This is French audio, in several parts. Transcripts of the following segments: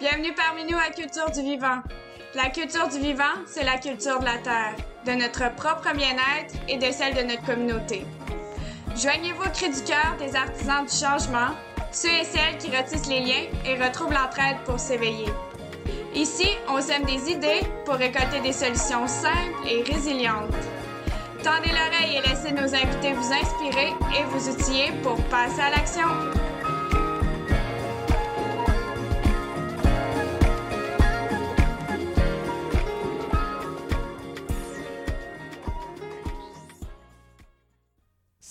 Bienvenue parmi nous à Culture du Vivant. La culture du vivant, c'est la culture de la Terre, de notre propre bien-être et de celle de notre communauté. Joignez-vous au cri du cœur des artisans du changement, ceux et celles qui retissent les liens et retrouvent l'entraide pour s'éveiller. Ici, on sème des idées pour récolter des solutions simples et résilientes. Tendez l'oreille et laissez nos invités vous inspirer et vous outiller pour passer à l'action.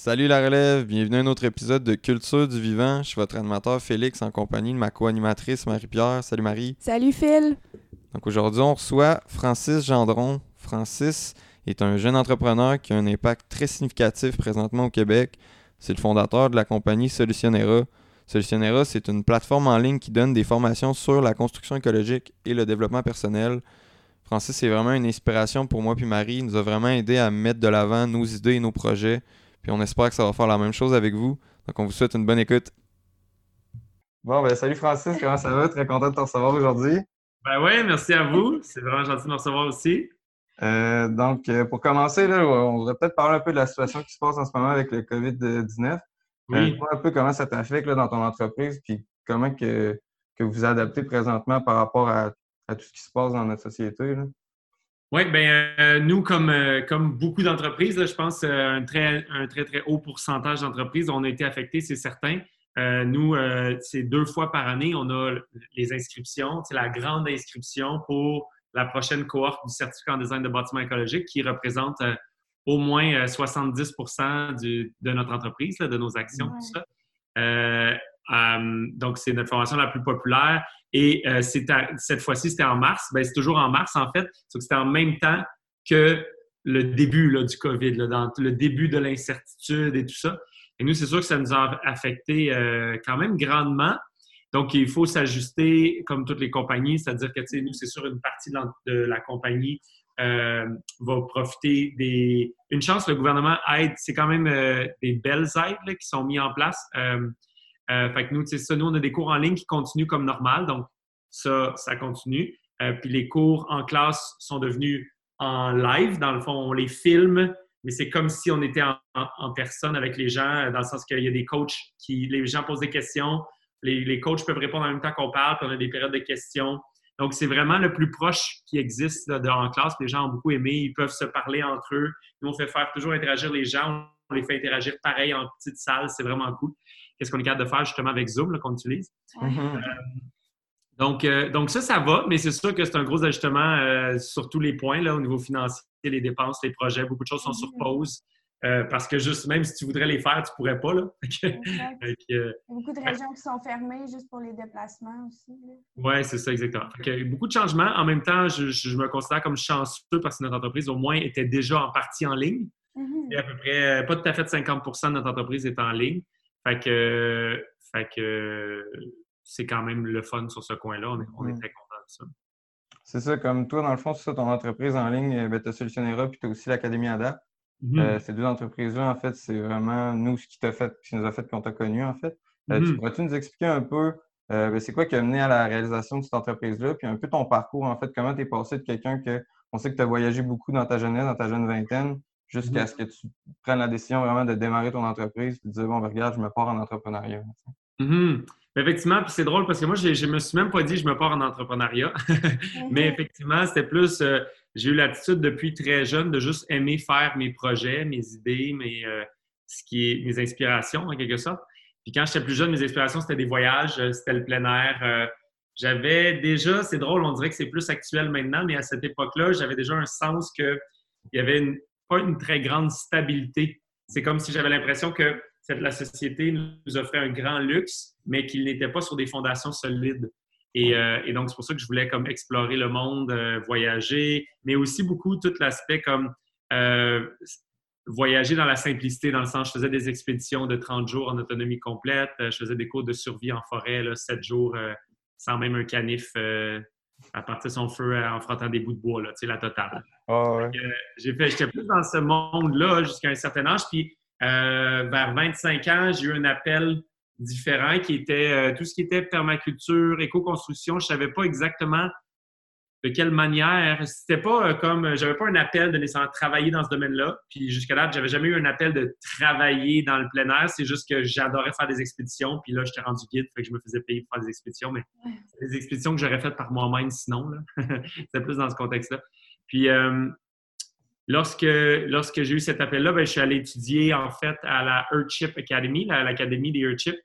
Salut la relève, bienvenue à un autre épisode de Culture du vivant. Je suis votre animateur Félix en compagnie de ma co-animatrice Marie-Pierre. Salut Marie. Salut Phil. Donc aujourd'hui, on reçoit Francis Gendron. Francis est un jeune entrepreneur qui a un impact très significatif présentement au Québec. C'est le fondateur de la compagnie Solutionera. Solutionera, c'est une plateforme en ligne qui donne des formations sur la construction écologique et le développement personnel. Francis c'est vraiment une inspiration pour moi puis Marie. Il nous a vraiment aidé à mettre de l'avant nos idées et nos projets. Puis on espère que ça va faire la même chose avec vous. Donc on vous souhaite une bonne écoute. Bon, ben salut Francis, comment ça va? Très content de te recevoir aujourd'hui. Ben oui, merci à vous. C'est vraiment gentil de me recevoir aussi. Euh, donc, euh, pour commencer, là, on voudrait peut-être parler un peu de la situation qui se passe en ce moment avec le COVID-19. Oui. Euh, un peu comment ça t'affecte là, dans ton entreprise, puis comment que, que vous adaptez présentement par rapport à, à tout ce qui se passe dans notre société. Là. Oui, bien, euh, nous, comme, euh, comme beaucoup d'entreprises, je pense euh, un très, un très, très haut pourcentage d'entreprises, on a été affectés, c'est certain. Nous, c'est deux fois par année, on a les inscriptions, c'est la grande inscription pour la prochaine cohorte du certificat en design de bâtiment écologique qui représente au moins euh, 70 du, de notre entreprise, là, de nos actions, tout ça. Euh, donc, c'est notre formation la plus populaire. Et euh, cette fois-ci, c'était en mars. Ben, c'est toujours en mars, en fait. C'était en même temps que le début du COVID, le début de l'incertitude et tout ça. Et nous, c'est sûr que ça nous a affecté euh, quand même grandement. Donc, il faut s'ajuster comme toutes les compagnies, c'est-à-dire que, nous, c'est sûr, une partie de la, compagnie euh, va profiter des... Une chance, le gouvernement aide, c'est quand même des belles aides qui sont mises en place. Euh, fait que nous, ça, nous, on a des cours en ligne qui continuent comme normal, donc ça, ça continue. Euh, puis les cours en classe sont devenus en live, dans le fond, on les filme, mais c'est comme si on était en, personne avec les gens, euh, dans le sens qu'il y a des coachs qui, les gens posent des questions, les, les coachs peuvent répondre en même temps qu'on parle, puis on a des périodes de questions. Donc, c'est vraiment le plus proche qui existe en classe. Les gens ont beaucoup aimé, ils peuvent se parler entre eux. Nous, on fait faire toujours interagir les gens, on les fait interagir pareil en petite salle, c'est vraiment cool. Qu'est-ce qu'on est capable de faire justement avec Zoom là, qu'on utilise? Mhm. Donc, euh, donc ça, ça va, mais c'est sûr que c'est un gros ajustement euh, sur tous les points, là, au niveau financier, les dépenses, les projets, beaucoup de choses sont sur Mhm. pause. euh, parce que juste, même si tu voudrais les faire, tu pourrais pas. Là. Euh, Il y a beaucoup de régions qui sont fermées juste pour les déplacements aussi. ouais, c'est ça, exactement. Que beaucoup de changements. En même temps, je, je- me considère comme chanceux parce que notre entreprise, au moins, était déjà en partie en ligne. Mhm. Et à peu près, euh, pas tout à fait 50 de notre entreprise est en ligne. Fait que, euh, fait que euh, c'est quand même le fun sur ce coin-là. On est, on est Mhm. très content de ça. C'est ça, comme toi, dans le fond, c'est ça, ton entreprise en ligne, ben, tu as Solutionnera, puis tu as aussi l'Académie ADAP. Mhm. Euh, ces deux entreprises-là, en fait, c'est vraiment nous, ce qui t'a fait, ce qui nous a fait qu'on t'a connu, en fait. Euh, Tu Mhm. pourrais-tu nous expliquer un peu, euh, ben, c'est quoi qui a mené à la réalisation de cette entreprise-là, puis un peu ton parcours, en fait, comment tu es passé de quelqu'un que, on sait que tu as voyagé beaucoup dans ta jeunesse, dans ta jeune vingtaine, jusqu'à Mhm. ce que tu prennes la décision vraiment de démarrer ton entreprise, puis de dire, bon, ben, regarde, je me pars en entrepreneuriat. Mhm. Effectivement, puis c'est drôle parce que moi, j'ai- je me suis même pas dit je me pars en entrepreneuriat. Mais effectivement, c'était plus. euh, j'ai eu l'attitude depuis très jeune de juste aimer faire mes projets, mes idées, mes, euh, ce qui est, mes inspirations en quelque sorte. Puis quand j'étais plus jeune, mes inspirations, c'était des voyages, euh, c'était le plein air. euh, j'avais déjà, c'est drôle, on dirait que c'est plus actuel maintenant, mais à cette époque-là, j'avais déjà un sens qu'il y avait une- pas une très grande stabilité. C'est comme si j'avais l'impression que la société nous offrait un grand luxe, mais qu'il n'était pas sur des fondations solides. Et, euh, donc, c'est pour ça que je voulais comme explorer le monde, euh, voyager, mais aussi beaucoup tout l'aspect comme euh, voyager dans la simplicité, dans le sens, je faisais des expéditions de 30 jours en autonomie complète, je faisais des cours de survie en forêt, là, 7 jours sans même un canif à partir de son feu en frottant des bouts de bois, là, tu sais, la totale. Ah ouais. Euh, j'étais plus dans ce monde-là jusqu'à un certain âge. Puis euh, vers 25 ans, j'ai eu un appel différents qui étaient euh, tout ce qui était permaculture, éco-construction. Je savais pas exactement de quelle manière. C'était pas euh, comme, j'avais pas un appel de nécessairement travailler dans ce domaine-là. Puis jusqu'à là, j'avais jamais eu un appel de travailler dans le plein air. C'est juste que j'adorais faire des expéditions. Puis là, j'étais rendu guide, fait que je me faisais payer pour faire des expéditions. Mais c'est des expéditions que j'aurais faites par moi-même sinon. C'était plus dans ce contexte-là. Puis euh, lorsque, lorsque j'ai eu cet appel-là, ben, je suis allé étudier en fait à la Earthship Academy, à l'Académie des Earthship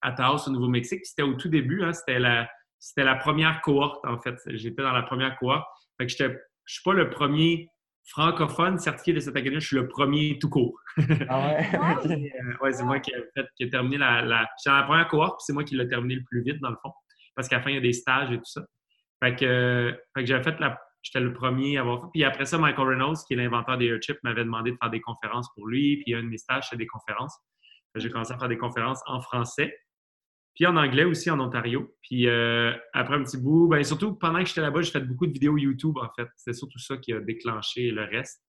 à Taos au Nouveau-Mexique. C'était au tout début, hein, c'était la c'était la première cohorte, en fait. J'étais dans la première cohorte. Fait que je ne suis pas le premier francophone certifié de cette académie, je suis le premier tout court. ah ouais? Euh, ouais, c'est moi qui ai, terminé la. la... J'étais dans la première cohorte, puis c'est moi qui l'ai terminé le plus vite, dans le fond. Parce qu'à la fin, il y a des stages et tout ça. Fait que, j'avais fait la. J'étais le premier à avoir fait. Puis après ça, Michael Reynolds, qui est l'inventeur des Airchips, m'avait demandé de faire des conférences pour lui. Puis un de mes stages, c'était des conférences. J'ai commencé à faire des conférences en français. Puis en anglais aussi en Ontario. Puis euh, après un petit bout, ben surtout pendant que j'étais là-bas, j'ai fait beaucoup de vidéos YouTube en fait. C'est surtout ça qui a déclenché le reste.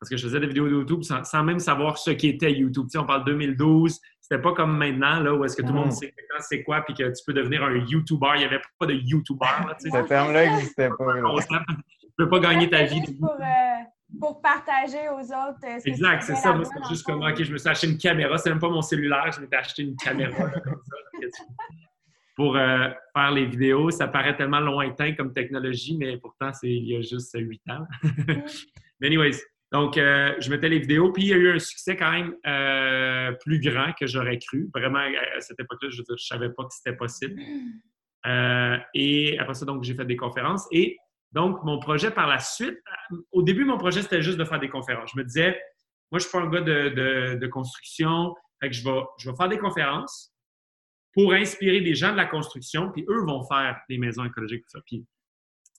Parce que je faisais des vidéos de YouTube sans, même savoir ce qu'était YouTube. Tu sais, on parle 2012, c'était pas comme maintenant, là, où est-ce que tout le monde mm. sait c'est quoi, puis que tu peux devenir un YouTuber. Il n'y avait pas de YouTuber. Là, tu sais. Ce terme-là n'existait pas. Tu peux pas gagner ta vie. Pour, euh, pour partager aux autres. Euh, exact, c'est ça. Moi, c'est juste comme, OK, je me suis acheté une caméra. C'est même pas mon cellulaire, je m'étais acheté une caméra comme ça. pour euh, faire les vidéos. Ça paraît tellement lointain comme technologie, mais pourtant, c'est il y a juste huit ans. mais anyways, donc, euh, je mettais les vidéos, puis il y a eu un succès quand même plus grand que j'aurais cru. Vraiment, à cette époque-là, je ne savais pas que c'était possible. et après ça, donc, j'ai fait des conférences. Et donc, mon projet par la suite, au début, mon projet, c'était juste de faire des conférences. Je me disais, moi, je ne suis pas un gars de, construction, fait que je vais, je vais faire des conférences pour inspirer des gens de la construction, puis eux vont faire des maisons écologiques, tout ça. Puis,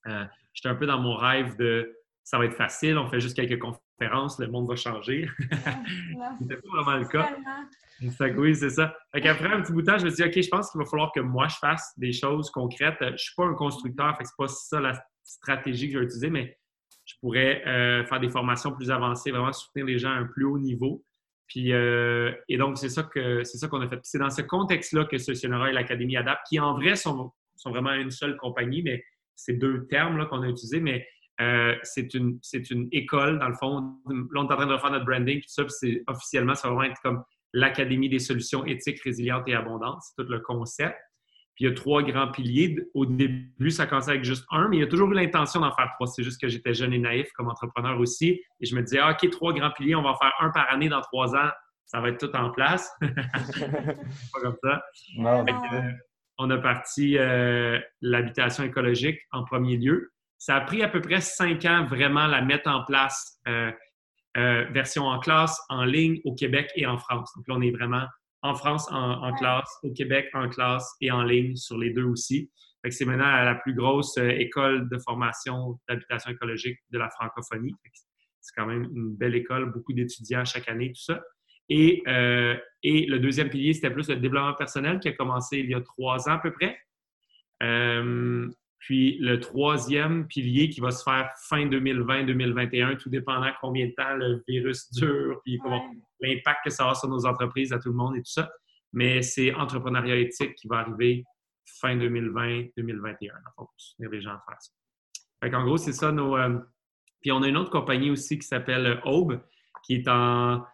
euh, j'étais un peu dans mon rêve de ça va être facile, on fait juste quelques conférences, le monde va changer. C'était pas vraiment le cas. oui, c'est ça. Après un petit bout de temps, je me suis dit, OK, je pense qu'il va falloir que moi, je fasse des choses concrètes. Je ne suis pas un constructeur, fait que c'est pas ça la stratégie que je vais utiliser, mais je pourrais euh, faire des formations plus avancées, vraiment soutenir les gens à un plus haut niveau. Puis, euh, et donc, c'est ça que c'est ça qu'on a fait. C'est dans ce contexte-là que Socionera et l'Académie Adapt, qui en vrai sont, sont vraiment une seule compagnie, mais c'est deux termes qu'on a utilisés, mais euh, c'est une, une école, dans le fond. Là, on est en train de refaire notre branding, tout ça, puis officiellement, ça va vraiment être comme l'Académie des solutions éthiques, résilientes et abondantes. C'est tout le concept il y a trois grands piliers. Au début, ça commençait avec juste un, mais il y a toujours eu l'intention d'en faire trois. C'est juste que j'étais jeune et naïf comme entrepreneur aussi. Et je me disais, ah, OK, trois grands piliers, on va en faire un par année dans trois ans. Ça va être tout en place. pas comme ça. Euh, on a parti euh, l'habitation écologique en premier lieu. Ça a pris à peu près cinq ans vraiment la mettre en place, euh, version en classe, en ligne, au Québec et en France. Donc là, on est vraiment en France en, classe, au Québec en classe et en ligne sur les deux aussi. c'est maintenant la plus grosse euh, école de formation d'habitation écologique de la francophonie. C'est quand même une belle école, beaucoup d'étudiants chaque année, tout ça. Et, euh, et le deuxième pilier, c'était plus le développement personnel qui a commencé il y a trois ans à peu près. Euh, puis le troisième pilier qui va se faire fin 2020-2021, tout dépendant combien de temps le virus dure, puis l'impact que ça a sur nos entreprises, à tout le monde et tout ça. Mais c'est entrepreneuriat éthique qui va arriver fin 2020-2021, pour soutenir les gens à faire ça. Fait en gros, c'est ça nos. Euh, puis on a une autre compagnie aussi qui s'appelle Aube, qui est en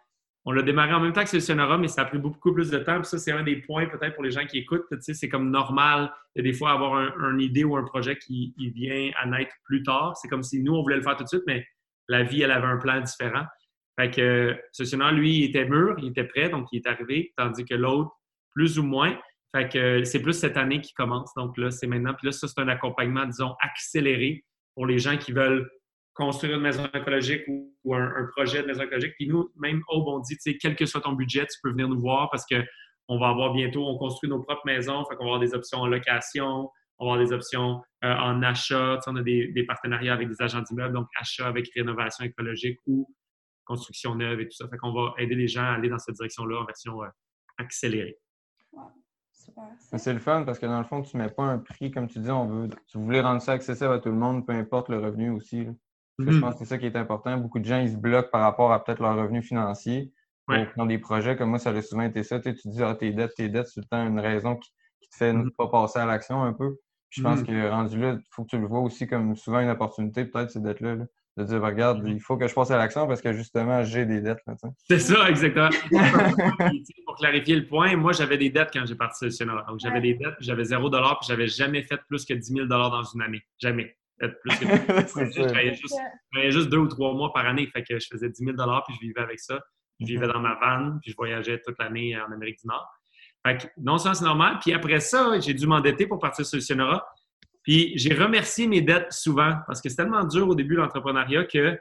on l'a démarré en même temps que Solutionora, mais ça a pris beaucoup plus de temps. Puis ça, c'est un des points peut-être pour les gens qui écoutent. Tu sais, c'est comme normal de des fois avoir un, une idée ou un projet qui vient à naître plus tard. C'est comme si nous, on voulait le faire tout de suite, mais la vie, elle avait un plan différent. Fait que Solutionora, lui, il était mûr, il était prêt, donc il est arrivé, tandis que l'autre, plus ou moins. Fait que c'est plus cette année qui commence. Donc là, c'est maintenant. Puis là, ça, c'est un accompagnement, disons, accéléré pour les gens qui veulent construire une maison écologique ou, un, projet de maison écologique. Puis nous, même Aube, on dit, quel que soit ton budget, tu peux venir nous voir parce qu'on va avoir bientôt, on construit nos propres maisons, fait qu'on va avoir des options en location, on va avoir des options euh, en achat. on a des, partenariats avec des agents d'immeubles, donc achat avec rénovation écologique ou construction neuve et tout ça. Fait qu'on va aider les gens à aller dans cette direction-là en version euh, accélérée. C'est le fun parce que dans le fond, tu ne mets pas un prix, comme tu dis, on veut, tu voulais rendre ça accessible à tout le monde, peu importe le revenu aussi. Je mhm. pense que c'est ça qui est important. Beaucoup de gens, ils se bloquent par rapport à peut-être leur revenu financier. pour dans des projets comme moi, ça aurait souvent été ça. Tu, dis, ah, tes dettes, tes dettes, c'est tout le temps une raison qui, te fait ne mm-hmm. pas passer à l'action un peu. je pense mm-hmm. que rendu là, il faut que tu le vois aussi comme souvent une opportunité, peut-être, ces dettes-là. De dire, regarde, mm-hmm. il faut que je passe à l'action parce que justement, j'ai des dettes. C'est ça, exactement. pour clarifier le point, moi, j'avais des dettes quand j'ai parti sur Donc, j'avais des dettes, j'avais 0 puis j'avais jamais fait plus que 10 000 dans une année. Jamais. Plus que... je travaillais juste, juste, deux ou trois mois par année. Fait que je faisais 10 000 puis je vivais avec ça. Je vivais dans ma van, puis je voyageais toute l'année en Amérique du Nord. Fait que non, ça, c'est normal. Puis après ça, j'ai dû m'endetter pour partir sur le Sonora. Puis j'ai remercié mes dettes souvent parce que c'est tellement dur au début de l'entrepreneuriat que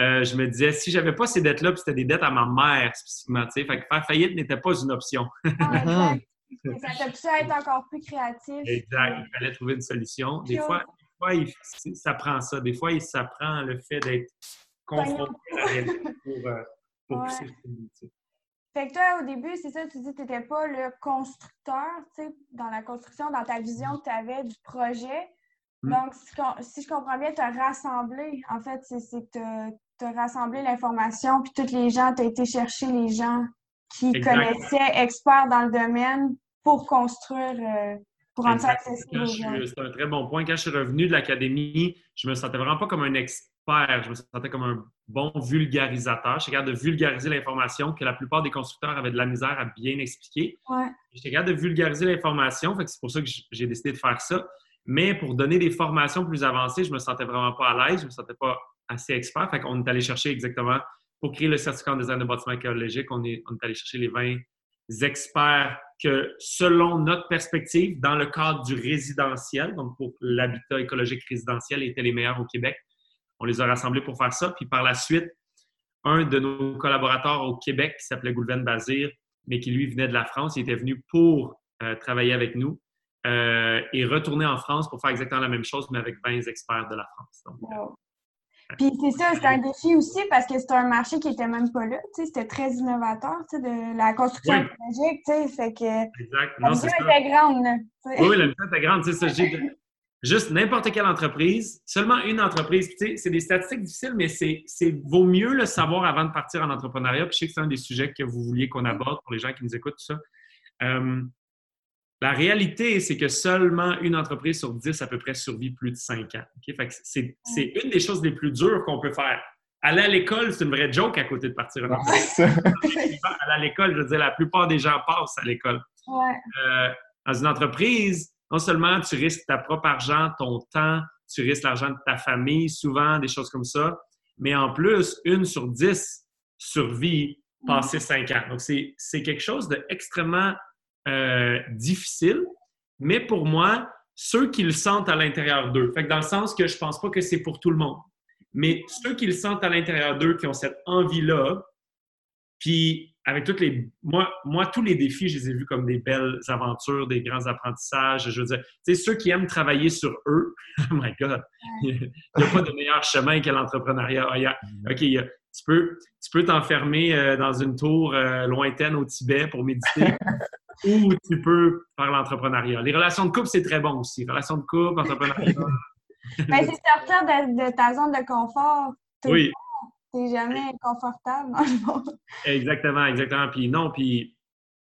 euh, je me disais, si j'avais pas ces dettes-là, puis c'était des dettes à ma mère spécifiquement, tu sais, fait que faire faillite n'était pas une option. Ah, ça t'a poussé à être encore plus créatif. Exact. Il fallait trouver une solution. Des fois, des fois ça prend ça. Des fois, ça prend le fait d'être confronté à la réalité pour, euh, pour pousser Fait que toi, au début, c'est ça, tu dis que tu n'étais pas le constructeur, tu sais, dans la construction, dans ta vision que tu avais du projet. Hmm. Donc, si je comprends bien, tu as rassemblé, en fait, c'est que tu as, rassemblé l'information, puis tous les gens, tu as été chercher les gens qui connaissaient, experts dans le domaine, pour construire, euh, pour rendre ça accessible C'est un très bon point. Quand je suis revenu de l'académie, je me sentais vraiment pas comme un expert je me sentais comme un bon vulgarisateur. J'étais capable de vulgariser l'information que la plupart des constructeurs avaient de la misère à bien expliquer. Ouais. J'étais capable de vulgariser l'information, c'est pour ça que j'ai décidé de faire ça. Mais pour donner des formations plus avancées, je me sentais vraiment pas à l'aise, je me sentais pas assez expert. Fait qu'on est allé chercher exactement, pour créer le certificat en design de bâtiment écologique, on est, on est allé chercher les 20 experts que, selon notre perspective, dans le cadre du résidentiel, donc pour l'habitat écologique résidentiel, étaient les meilleurs au Québec. On les a rassemblés pour faire ça. Puis par la suite, un de nos collaborateurs au Québec, qui s'appelait Goulven Bazir, mais qui lui venait de la France, il était venu pour euh, travailler avec nous euh, et retourner en France pour faire exactement la même chose, mais avec 20 experts de la France. Euh, Puis c'est ça, c'est un défi aussi parce que c'est un marché qui n'était même pas là. C'était très innovateur de la construction écologique. Fait que exact. la mission était grande. oui, la mission était grande. Ça, juste n'importe quelle entreprise, seulement une entreprise. C'est des statistiques difficiles, mais c'est vaut mieux le savoir avant de partir en entrepreneuriat. Puis je sais que c'est un des sujets que vous vouliez qu'on aborde pour les gens qui nous écoutent, tout ça. Euh, la réalité, c'est que seulement une entreprise sur dix à peu près survit plus de cinq ans. C'est une des choses les plus dures qu'on peut faire. Aller à l'école, c'est une vraie joke à côté de partir en entreprise. Aller à l'école, je veux dire, la plupart des gens passent à l'école. Euh, dans une entreprise, non seulement tu risques ta propre argent, ton temps, tu risques l'argent de ta famille, souvent, des choses comme ça, mais en plus, une sur dix survit passé cinq ans. Donc, c'est quelque chose d'extrêmement euh, difficile, mais pour moi, ceux qui le sentent à l'intérieur d'eux, fait que dans le sens que je pense pas que c'est pour tout le monde, mais ceux qui le sentent à l'intérieur d'eux, qui ont cette envie-là, puis avec toutes les. Moi, moi, tous les défis, je les ai vus comme des belles aventures, des grands apprentissages. Je veux dire, tu sais, ceux qui aiment travailler sur eux, oh my God, il n'y a pas de meilleur chemin que l'entrepreneuriat. Mm-hmm. OK, tu peux tu peux t'enfermer euh, dans une tour euh, lointaine au Tibet pour méditer. ou tu peux faire l'entrepreneuriat. Les relations de couple, c'est très bon aussi. Relations de couple, entrepreneuriat. Mais c'est sortir de, ta zone de confort. oui jamais confortable Exactement, exactement. Puis non, puis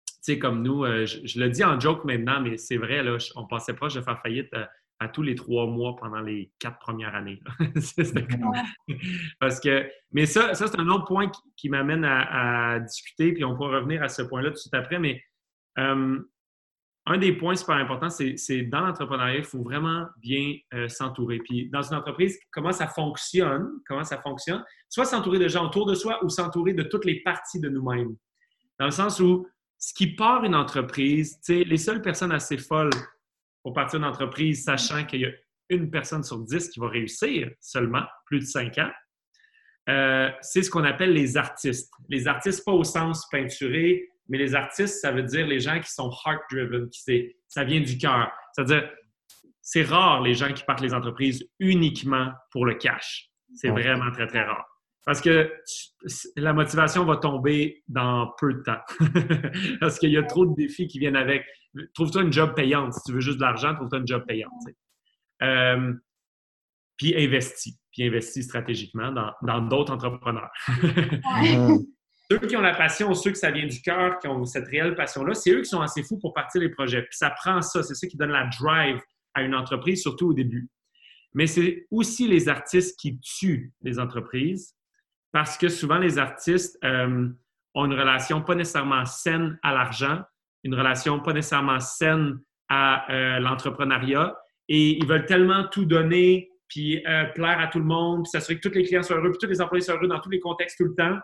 tu sais, comme nous, euh, je, le dis en joke maintenant, mais c'est vrai, là, on passait proche de faire faillite euh, à, tous les trois mois pendant les quatre premières années. Parce que, mais ça, ça c'est un autre point qui, m'amène à, discuter, puis on pourra revenir à ce point-là tout de suite après, mais euh, un des points super importants, c'est dans l'entrepreneuriat, il faut vraiment bien euh, s'entourer. Puis dans une entreprise, comment ça fonctionne, comment ça fonctionne, soit s'entourer de gens autour de soi ou s'entourer de toutes les parties de nous-mêmes. Dans le sens où ce qui part une entreprise, les seules personnes assez folles pour partir d'une entreprise, sachant qu'il y a une personne sur dix qui va réussir seulement, plus de cinq ans, euh, c'est ce qu'on appelle les artistes. Les artistes, pas au sens peinturé, mais les artistes, ça veut dire les gens qui sont heart-driven, qui ça vient du cœur. C'est-à-dire, c'est rare les gens qui partent les entreprises uniquement pour le cash. C'est vraiment très, très rare. Parce que la motivation va tomber dans peu de temps. Parce qu'il y a trop de défis qui viennent avec. Trouve-toi une job payante. Si tu veux juste de l'argent, trouve-toi une job payante. Euh, puis investis. Puis investis stratégiquement dans d'autres entrepreneurs. ceux qui ont la passion, ceux que ça vient du cœur, qui ont cette réelle passion-là, c'est eux qui sont assez fous pour partir des projets. Puis ça prend ça, c'est ça qui donne la drive à une entreprise, surtout au début. Mais c'est aussi les artistes qui tuent les entreprises parce que souvent les artistes euh, ont une relation pas nécessairement saine à l'argent, une relation pas nécessairement saine à euh, l'entrepreneuriat et ils veulent tellement tout donner puis euh, plaire à tout le monde, puis s'assurer que tous les clients soient heureux, puis tous les employés soient heureux dans tous les contextes tout le temps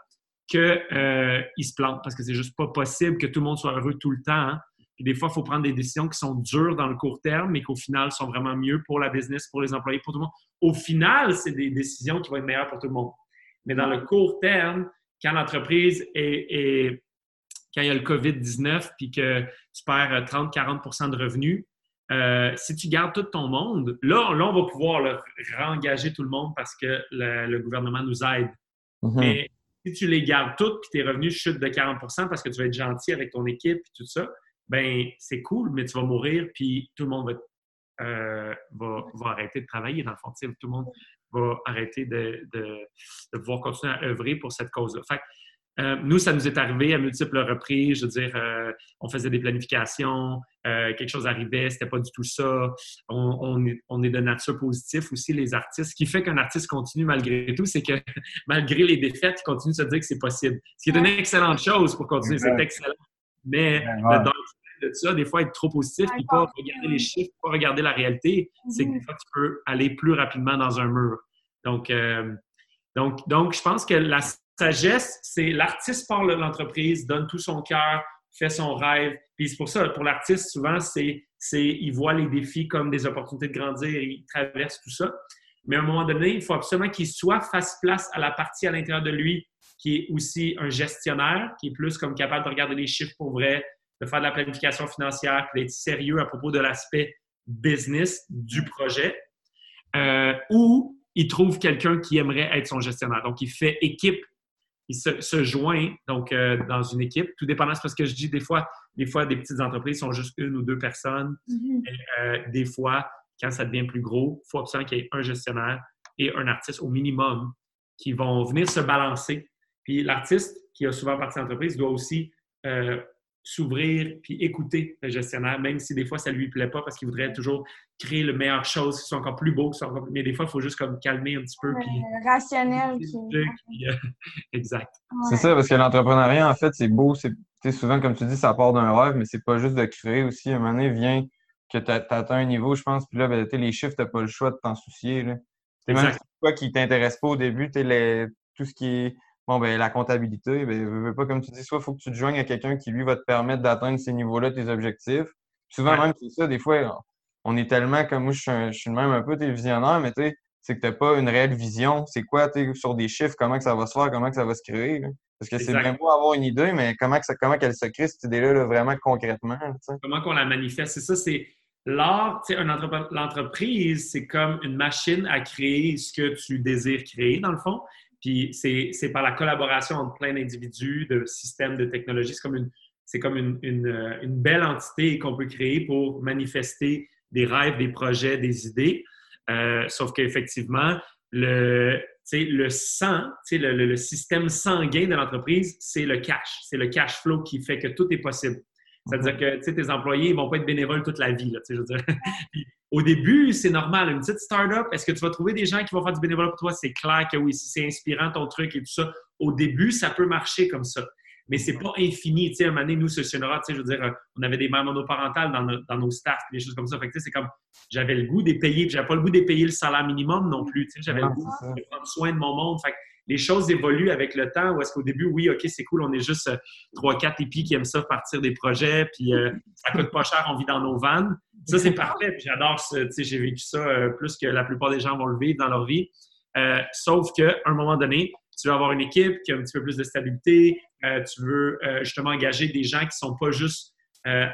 qu'ils euh, se plantent parce que c'est juste pas possible que tout le monde soit heureux tout le temps. Hein. Puis des fois, il faut prendre des décisions qui sont dures dans le court terme, mais qu'au final sont vraiment mieux pour la business, pour les employés, pour tout le monde. Au final, c'est des décisions qui vont être meilleures pour tout le monde. Mais dans le court terme, quand l'entreprise est, quand il y a le COVID-19 puis que tu perds 30-40% de revenus, euh, si tu gardes tout ton monde, là, là on va pouvoir le réengager tout le monde parce que le, gouvernement nous aide. Mm-hmm. Mais si tu les gardes toutes, puis tes revenus chutent de 40% parce que tu vas être gentil avec ton équipe et tout ça, ben c'est cool, mais tu vas mourir, puis tout le monde va, euh, arrêter de travailler dans le fond. Tout le monde va arrêter de, pouvoir continuer à œuvrer pour cette cause-là. Euh, nous, ça nous est arrivé à multiples reprises. Je veux dire, euh, on faisait des planifications, euh, quelque chose arrivait, c'était pas du tout ça. On, est, de nature positive aussi, les artistes. Ce qui fait qu'un artiste continue malgré tout, c'est que malgré les défaites, il continue de se dire que c'est possible. Ce qui est une excellente chose pour continuer, c'est excellent. Mais dans de ça, des fois, être trop positif et pas regarder les chiffres, pas regarder la réalité, c'est que des fois, tu peux aller plus rapidement dans un mur. Donc, donc, donc je pense que la sagesse, c'est l'artiste parle de l'entreprise, donne tout son cœur, fait son rêve. Puis c'est pour ça, pour l'artiste, souvent, c'est, c'est, il voit les défis comme des opportunités de grandir il traverse tout ça. Mais à un moment donné, il faut absolument qu'il soit face place à la partie à l'intérieur de lui qui est aussi un gestionnaire, qui est plus comme capable de regarder les chiffres pour vrai, de faire de la planification financière, d'être sérieux à propos de l'aspect business du projet, euh, ou il trouve quelqu'un qui aimerait être son gestionnaire. Donc, il fait équipe il se, joint donc euh, dans une équipe. Tout dépendant, c'est parce que je dis des fois, des fois, des petites entreprises sont juste une ou deux personnes. Mm-hmm. Euh, des fois, quand ça devient plus gros, il faut absolument qu'il y ait un gestionnaire et un artiste au minimum qui vont venir se balancer. Puis l'artiste qui a souvent partie d'entreprise doit aussi euh, s'ouvrir puis écouter le gestionnaire, même si des fois ça lui plaît pas parce qu'il voudrait toujours créer le meilleure chose, qui soit encore plus beau, mais des fois il faut juste comme calmer un petit peu. puis, rationnel. Euh, exact. C'est ça, parce que l'entrepreneuriat, en fait, c'est beau, c'est souvent, comme tu dis, ça part d'un rêve, mais c'est pas juste de créer aussi. À un moment donné, vient que tu atteint un niveau, je pense, puis là, ben, les chiffres, tu pas le choix de t'en soucier. Là. Même si quoi qui t'intéresse pas au début, les, tout ce qui est Bon, ben la comptabilité, ben, pas comme tu dis, soit il faut que tu te joignes à quelqu'un qui, lui, va te permettre d'atteindre ces niveaux-là, tes objectifs. souvent, même, c'est ça, des fois, on est tellement, comme moi, je suis, même un peu visionnaire, mais tu sais, c'est que tu n'as pas une réelle vision. C'est quoi, tu sur des chiffres, comment que ça va se faire, comment que ça va se créer. Parce que c'est bien beau avoir une idée, mais comment, que ça, comment qu'elle se crée, cette idée-là, vraiment concrètement. Comment qu'on la manifeste? C'est ça, c'est l'art, l'entreprise, c'est comme une machine à créer ce que tu désires créer, dans le fond. Puis c'est par la collaboration entre plein d'individus, de systèmes, de technologies. C'est comme une, c'est comme une, une, belle entité qu'on peut créer pour manifester des rêves, des projets, des idées. Euh, sauf qu'effectivement, le, le sang, le, le, système sanguin de l'entreprise, c'est le cash. C'est le cash flow qui fait que tout est possible. C'est-à-dire que tes employés ne vont pas être bénévoles toute la vie. Là, je veux dire. au début, c'est normal. Une petite start-up, est-ce que tu vas trouver des gens qui vont faire du bénévolat pour toi? C'est clair que oui, si c'est inspirant ton truc et tout ça. Au début, ça peut marcher comme ça. Mais c'est pas infini. Tu sais, un moment donné, nous, ce tu sais, je veux dire, on avait des mères monoparentales dans, nos, dans nos staffs, des choses comme ça. Fait que, c'est comme, j'avais le goût des payer, j'avais pas le goût des payer le salaire minimum non plus. Tu sais, j'avais le goût de prendre soin de mon monde. Fait les choses évoluent avec le temps. Ou est-ce qu'au début, oui, OK, c'est cool, on est juste euh, trois, quatre épis qui aiment ça partir des projets, puis euh, ça coûte pas cher, on vit dans nos vannes. Ça, c'est parfait. Puis j'adore ça. J'ai vécu ça euh, plus que la plupart des gens vont le vivre dans leur vie. sauf qu'à un moment donné, tu veux avoir une équipe qui a un petit peu plus de stabilité. tu veux justement engager des gens qui sont pas juste,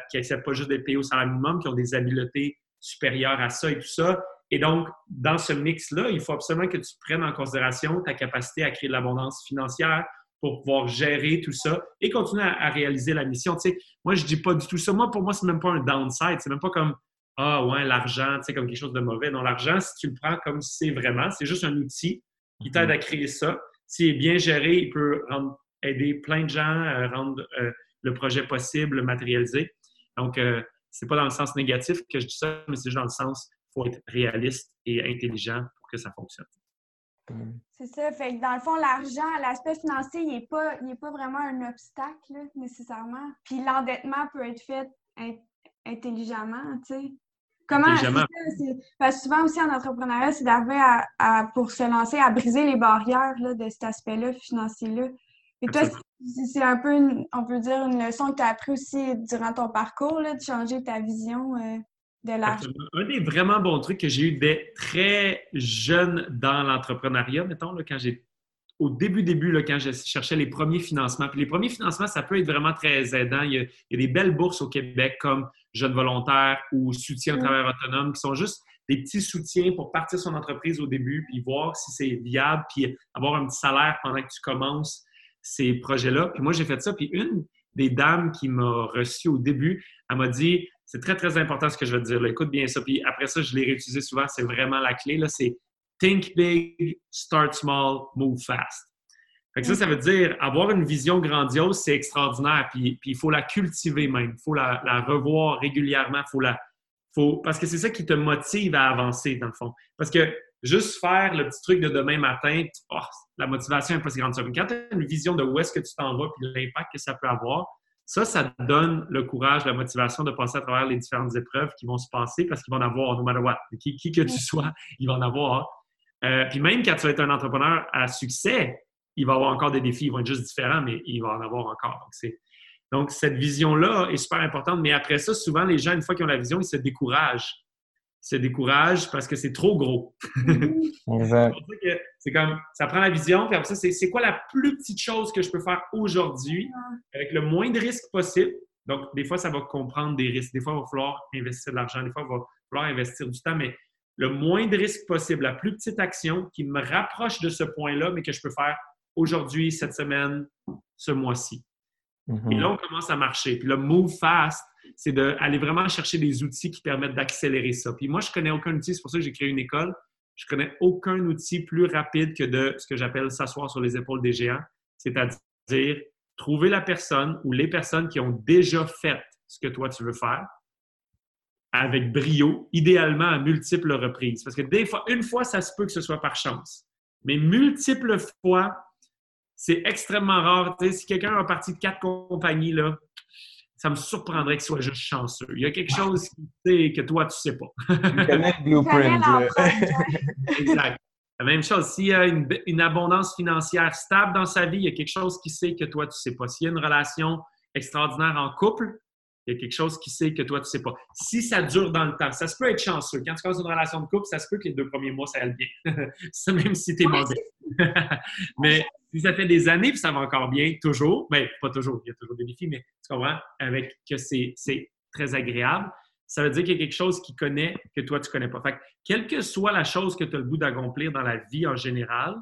qui acceptent pas juste d'être payés au salaire minimum, qui ont des habiletés supérieures à ça et tout ça. Et donc, dans ce mix-là, il faut absolument que tu prennes en considération ta capacité à créer de l'abondance financière pour pouvoir gérer tout ça et continuer à, réaliser la mission. Tu sais, moi, je dis pas du tout ça. Moi, pour moi, c'est même pas un downside. C'est même pas comme ah ouais, l'argent, tu sais, comme quelque chose de mauvais. Non, l'argent, si tu le prends comme c'est vraiment, c'est juste un outil qui t'aide à créer ça. S'il est bien géré, il peut rendre aider plein de gens à rendre le projet possible, matérialisé. Donc, c'est pas dans le sens négatif que je dis ça, mais c'est juste dans le sens faut être réaliste et intelligent pour que ça fonctionne. C'est ça. Fait que dans le fond, l'argent, l'aspect financier, il n'est pas, pas vraiment un obstacle nécessairement. Puis l'endettement peut être fait intelligemment, tu sais. Comment parce que souvent aussi en entrepreneuriat, c'est d'arriver à, pour se lancer, à briser les barrières de cet aspect-là financier-là. Et toi, c'est un peu, on peut dire, une leçon que tu as appris aussi durant ton parcours, là, de changer ta vision euh, de. Un des vraiment bons trucs que j'ai eu dès très jeune dans l'entrepreneuriat, mettons, là, quand j'ai au début, début, là, quand je cherchais les premiers financements. Puis les premiers financements, ça peut être vraiment très aidant. Il y a, des belles bourses au Québec comme Jeunes volontaires ou Soutien au travail autonome qui sont juste des petits soutiens pour partir son entreprise au début, puis voir si c'est viable, puis avoir un petit salaire pendant que tu commences ces projets-là. Puis moi, j'ai fait ça. Puis une des dames qui m'a reçu au début, elle m'a dit c'est très, très important ce que je vais dire. Écoute bien ça. Puis après ça, je l'ai réutilisé souvent. C'est vraiment la clé. C'est think big, start small, move fast. Fait que ça, ça veut dire avoir une vision grandiose, c'est extraordinaire. Puis, il faut la cultiver même. Il faut la, revoir régulièrement. Faut la, faut, parce que c'est ça qui te motive à avancer, dans le fond. Parce que juste faire le petit truc de demain matin, oh, la motivation n'est pas si grande. Quand tu as une vision de où est-ce que tu t'en vas puis l'impact que ça peut avoir, ça, ça te donne le courage, la motivation de passer à travers les différentes épreuves qui vont se passer parce qu'ils vont en avoir, no matter what. Qui, que tu sois, ils vont en avoir. Euh, puis même quand tu vas être un entrepreneur à succès, il va avoir encore des défis. Ils vont être juste différents, mais il va en avoir encore. Donc, donc cette vision-là est super importante. Mais après ça, souvent, les gens, une fois qu'ils ont la vision, ils se découragent se décourage parce que c'est trop gros. c'est comme, ça prend la vision, puis après ça, c'est quoi la plus petite chose que je peux faire aujourd'hui avec le moins de risques possible? Donc, des fois, ça va comprendre des risques. Des fois, il va falloir investir de l'argent. Des fois, il va falloir investir du temps, mais le moins de risques possible, la plus petite action qui me rapproche de ce point-là, mais que je peux faire aujourd'hui, cette semaine, ce mois-ci. Et mm-hmm. là, on commence à marcher. Puis le move fast, c'est d'aller vraiment chercher des outils qui permettent d'accélérer ça. Puis moi, je connais aucun outil, c'est pour ça que j'ai créé une école. Je connais aucun outil plus rapide que de ce que j'appelle s'asseoir sur les épaules des géants, c'est-à-dire trouver la personne ou les personnes qui ont déjà fait ce que toi tu veux faire avec brio, idéalement à multiples reprises. Parce que fois, une fois, ça se peut que ce soit par chance. Mais multiples fois, c'est extrêmement rare. si quelqu'un a parti de quatre compagnies, là, ça me surprendrait qu'il soit juste chanceux. Il y a quelque chose que toi, tu ne sais pas. tu connais le blueprint. exact. La même chose, s'il y a une, abondance financière stable dans sa vie, il y a quelque chose qui sait que toi, tu ne sais pas. S'il y a une relation extraordinaire en couple, il y a quelque chose qui sait que toi, tu ne sais pas. Si ça dure dans le temps, ça se peut être chanceux. Quand tu commences une relation de couple, ça se peut que les deux premiers mois, ça aille bien. même si tu es mauvais. Mais si ça fait des années, puis ça va encore bien, toujours, bien, pas toujours, il y a toujours des défis, mais tu comprends, avec que c'est très agréable, ça veut dire qu'il y a quelque chose qui connaît que toi, tu ne connais pas. Fait que, quelle que soit la chose que tu as le goût d'accomplir dans la vie en général,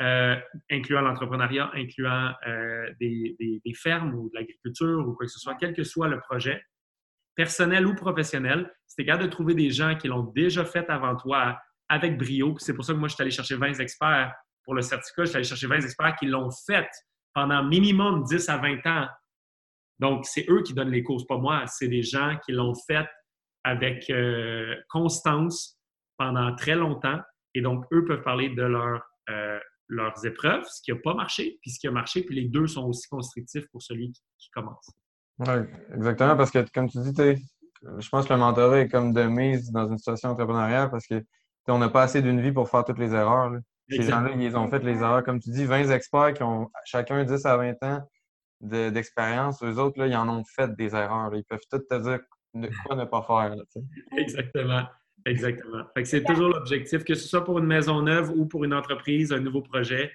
euh, incluant l'entrepreneuriat, incluant euh, des, fermes ou de l'agriculture ou quoi que ce soit, quel que soit le projet, personnel ou professionnel, c'est capable de trouver des gens qui l'ont déjà fait avant toi avec brio. C'est pour ça que moi, je suis allé chercher 20 experts pour le certificat, je suis allé chercher 20 experts qui l'ont fait pendant minimum 10 à 20 ans. Donc, c'est eux qui donnent les courses, pas moi. C'est des gens qui l'ont fait avec euh, constance pendant très longtemps. Et donc, eux peuvent parler de leur, euh, leurs épreuves, ce qui n'a pas marché, puis ce qui a marché, puis les deux sont aussi constructifs pour celui qui, commence. Oui, exactement, parce que comme tu dis, je pense que le mentorat est comme de mise dans une situation entrepreneuriale parce qu'on n'a pas assez d'une vie pour faire toutes les erreurs. Ces gens-là, ils ont fait les erreurs. Comme tu dis, 20 experts qui ont chacun 10 à 20 ans d'expérience. Eux autres, là, ils en ont fait des erreurs. Ils peuvent tout te dire quoi ne pas faire. Exactement. Exactement. c'est toujours l'objectif, que ce soit pour une maison neuve ou pour une entreprise, un nouveau projet,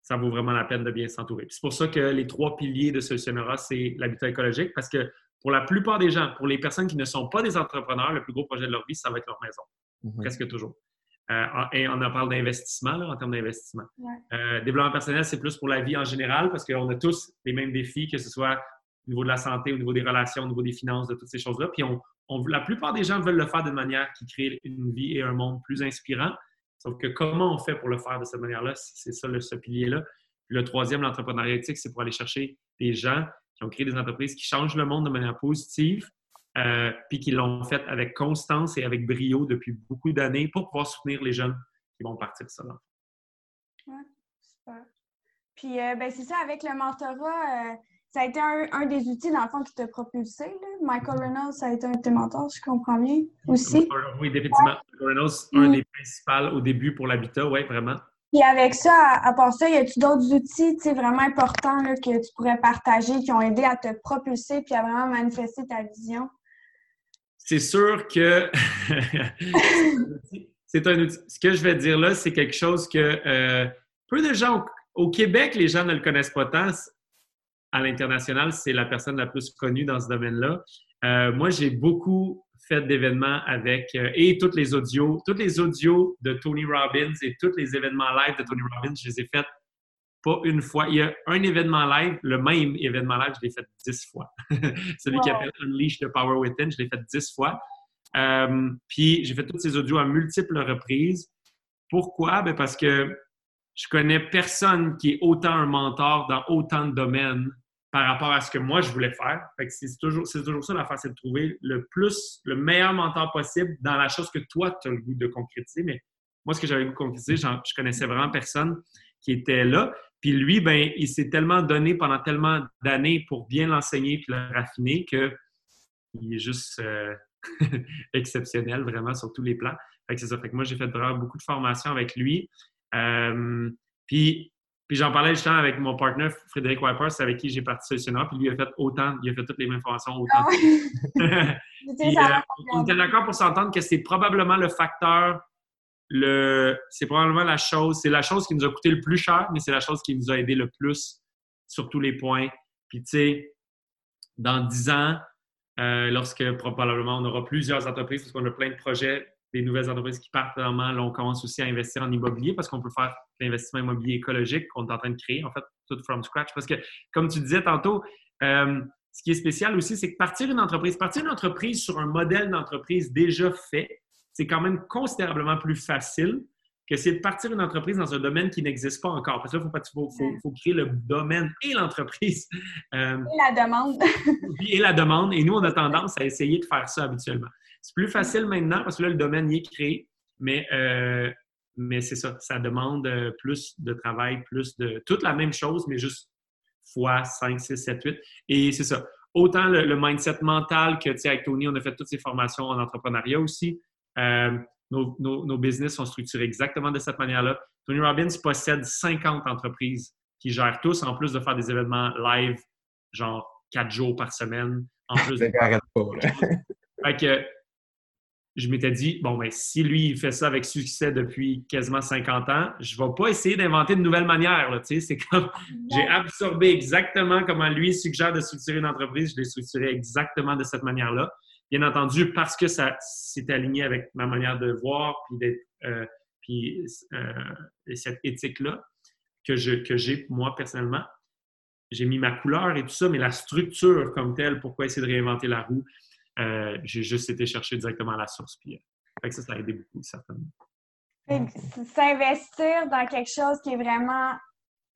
ça vaut vraiment la peine de bien s'entourer. C'est pour ça que les trois piliers de Solutionnera, c'est l'habitat écologique, parce que pour la plupart des gens, pour les personnes qui ne sont pas des entrepreneurs, le plus gros projet de leur vie, ça va être leur maison. Mm-hmm. Presque toujours. Euh, et on en parle d'investissement, en termes d'investissement. Euh, développement personnel, c'est plus pour la vie en général parce qu'on a tous les mêmes défis, que ce soit au niveau de la santé, au niveau des relations, au niveau des finances, de toutes ces choses-là. Puis on, la plupart des gens veulent le faire d'une manière qui crée une vie et un monde plus inspirant. Sauf que comment on fait pour le faire de cette manière-là, c'est ça, le, ce pilier-là. le troisième, l'entrepreneuriat éthique, c'est pour aller chercher des gens qui ont créé des entreprises qui changent le monde de manière positive, euh, puis qui l'ont fait avec constance et avec brio depuis beaucoup d'années pour pouvoir soutenir les jeunes qui vont partir de ça. Oui, super. Puis, euh, ben, c'est ça, avec le mentorat, euh, ça a été un, des outils, dans le fond, qui t'a propulsé. Là. Michael Reynolds, ça a été un de tes mentors, je comprends bien, aussi. Oui, définitivement. Michael Reynolds, un mm. des principaux au début pour l'habitat, oui, vraiment. Puis avec ça, à, part ça, y a-tu d'autres outils vraiment importants là, que tu pourrais partager qui ont aidé à te propulser puis à vraiment manifester ta vision? C'est sûr que c'est un outil. Ce que je vais dire là, c'est quelque chose que euh, peu de gens au, Québec, les gens ne le connaissent pas tant. À l'international, c'est la personne la plus connue dans ce domaine-là. Euh, moi, j'ai beaucoup fait d'événements avec euh, et toutes les audios, toutes les audios de Tony Robbins et tous les événements live de Tony Robbins, je les ai faits pas une fois. Il y a un événement live, le même événement live, je l'ai fait dix fois. Celui qui appelle Unleash the Power Within, je l'ai fait dix fois. Euh, puis j'ai fait toutes ces audios à multiples reprises. Pourquoi? Ben parce que je connais personne qui est autant un mentor dans autant de domaines par rapport à ce que moi je voulais faire. c'est toujours, toujours ça l'affaire, c'est de trouver le plus, le meilleur mentor possible dans la chose que toi, tu as le goût de concrétiser. Mais moi, ce que j'avais le goût de concrétiser, je connaissais vraiment personne qui était là. Puis lui, ben, il s'est tellement donné pendant tellement d'années pour bien l'enseigner puis le raffiner que il est juste euh, exceptionnel, vraiment, sur tous les plans. Fait que c'est ça. Fait que moi, j'ai fait vraiment beaucoup de formations avec lui. Euh, puis puis j'en parlais justement avec mon partenaire Frédéric c'est avec qui j'ai parti solutionnaire. Puis lui, a fait autant, il a fait toutes les mêmes formations autant. Euh, on était d'accord pour s'entendre que c'est probablement le facteur, c'est probablement la chose, c'est la chose qui nous a coûté le plus cher, mais c'est la chose qui nous a aidé le plus sur tous les points. Puis tu sais, dans dix ans, euh, lorsque probablement on aura plusieurs entreprises, parce qu'on a plein de projets, des nouvelles entreprises qui partent vraiment, on commence aussi à investir en immobilier parce qu'on peut faire l'investissement immobilier écologique qu'on est en train de créer, en fait, tout from scratch. Parce que, comme tu disais tantôt, euh, ce qui est spécial aussi, c'est que partir une entreprise, partir une entreprise sur un modèle d'entreprise déjà fait, c'est quand même considérablement plus facile que c'est de partir une entreprise dans un domaine qui n'existe pas encore. Parce que là, il faut, faut, créer le domaine et l'entreprise. Euh, et la demande. et la demande. Et nous, on a tendance à essayer de faire ça habituellement. C'est plus facile maintenant parce que là, le domaine y est créé, mais, euh, mais c'est ça, ça demande euh, plus de travail, plus de. Toute la même chose, mais juste fois 5, 6, 7, 8. Et c'est ça. Autant le, mindset mental que, tu sais, avec Tony, on a fait toutes ces formations en entrepreneuriat aussi. Euh, nos, nos, business sont structurés exactement de cette manière-là. Tony Robbins possède 50 entreprises qui gèrent tous, en plus de faire des événements live, genre 4 jours par semaine. En plus de... fait que je m'étais dit, bon, ben, si lui, il fait ça avec succès depuis quasiment 50 ans, je ne vais pas essayer d'inventer de nouvelles manières. C'est comme, j'ai absorbé exactement comment lui suggère de structurer une entreprise, je l'ai structuré exactement de cette manière-là. Bien entendu, parce que ça s'est aligné avec ma manière de voir, puis, euh, euh, cette éthique-là que, j'ai moi personnellement. J'ai mis ma couleur et tout ça, mais la structure comme telle, pourquoi essayer de réinventer la roue? Euh, j'ai juste été chercher directement à la source. Puis, ça, ça a aidé beaucoup, certainement. S'investir dans quelque chose qui est vraiment